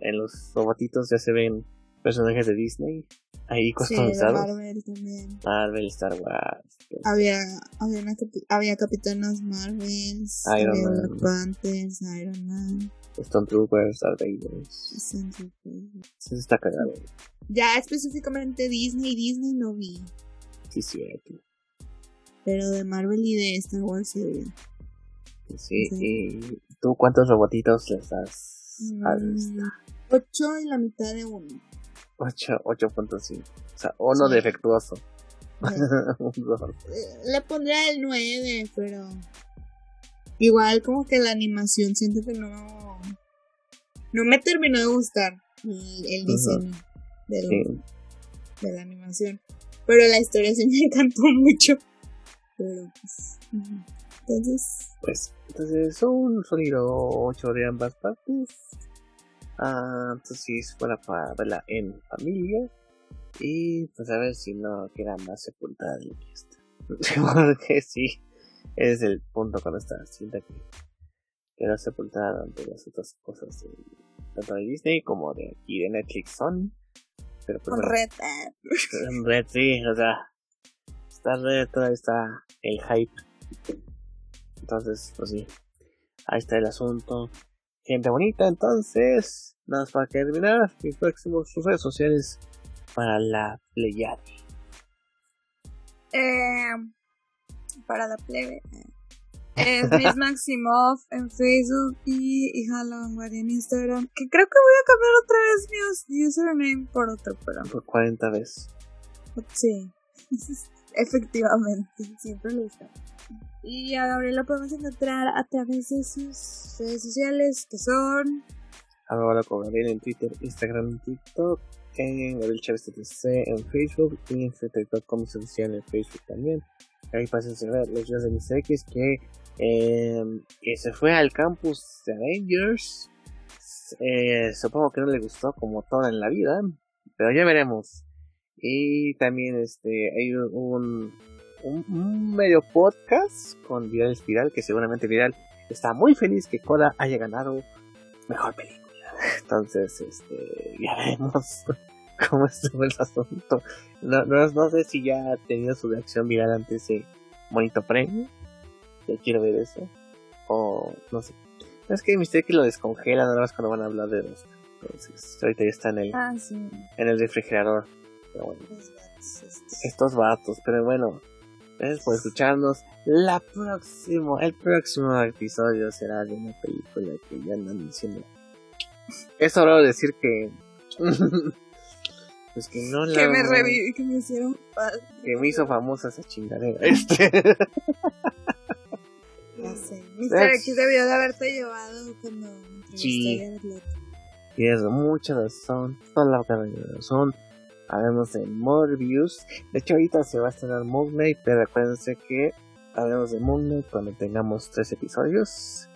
en los robotitos ya se ven personajes de Disney ahí customizados. Sí, Marvel también. Marvel, Star Wars. Había, había, una, había Capitanos Marvels, Iron Man. Panthers, Iron Man. Stone Troopers, Star Wars. Se está cagado. Ya específicamente Disney, Disney no vi. Sí, cierto. Pero de Marvel y de Star Wars se sí. Sí, sí. Y tú cuántos robotitos les das mm, Ocho y la mitad de uno. 8, 8.5. O sea, uno defectuoso. Le pondría el 9, pero. igual como que la animación siento que no no me terminó de gustar el, diseño de la animación pero la historia sí me encantó mucho pero pues entonces pues entonces son sonido 8 de ambas partes. Ah, entonces fuera para verla en familia. Y pues a ver si no queda más sepultada de esta porque sí es el punto con esta cinta que queda sepultada ante las otras cosas de, tanto de Disney como de aquí de Netflix son pero pues red red sí o sea está red todavía está el hype entonces pues sí ahí está el asunto gente bonita entonces nada más para terminar mis próximos sus redes sociales para la Pleiade eh, para la plebe. Es Miss Maximov en Facebook y hija en Instagram. Que creo que voy a cambiar otra vez mi username por otro, pero. Por 40 veces. Sí, efectivamente, siempre lo está. Y a Gabriela podemos encontrar a través de sus redes sociales que son. Ahora con Gabriela en Twitter, Instagram, TikTok, en Gabriel Chávez TTC en Facebook y en como se en Facebook también ahí pasen a ver los días de mis X que, em, que se fue al campus de Avengers. Eh, supongo que no le gustó como todo en la vida, pero ya veremos. Y también este hay un, medio podcast con Viral Espiral, que seguramente Viral está muy feliz que Koda haya ganado mejor película. Entonces, este, ya veremos cómo estuvo el asunto. No, no, sé si ya ha tenido su reacción viral ante ese bonito premio. Ya quiero ver eso. O no sé. Es que misterio que lo descongela nada más cuando van a hablar de los. Entonces, ahorita ya está en el, ah, en el refrigerador. Pero bueno. Estos vatos, pero bueno. Gracias por escucharnos. La próxima, el próximo episodio será de una película que ya andan diciendo. Es hora de decir que Pues que no la. Que me reviví, que me hicieron Que me hizo famosa esa chingadera. Este. Ya sé. Mr. X debió de haberte llevado cuando sí. Tienes mucha razón. Toda la razón. Hablamos de Morbius. De hecho, ahorita se va a estrenar Moon Knight, pero acuérdense que hablemos de Moon Knight cuando tengamos tres episodios.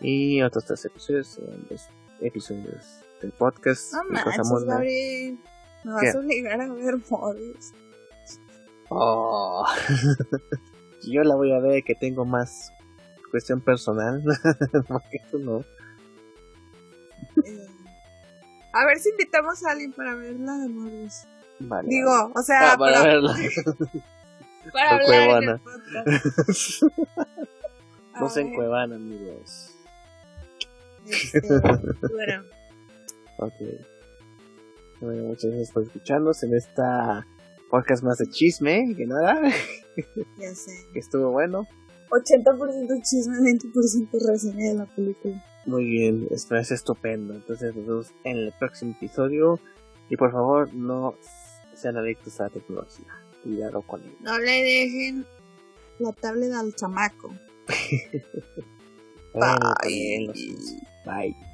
Y otros tres episodios, los episodios del podcast. No manches, Gabriel. Me vas a obligar a ver Morbius. Oh. Yo la voy a ver que tengo más cuestión personal. Porque tú no. A ver si invitamos a alguien para verla de Morbius. Vale. Digo, o sea, ah, para, verla. para hablar en el podcast. no se en Cuevana, amigos. Este, bueno. Ok. Bueno, muchas gracias por escucharnos en esta podcast más de chisme que nada. Ya sé. que estuvo bueno. 80% chisme, 20% reseña de la película. Muy bien, esto es estupendo. Entonces nos vemos en el próximo episodio. Y por favor, no sean adictos a la tecnología. Cuidado con él. No le dejen la tablet al chamaco. Bye. Bye.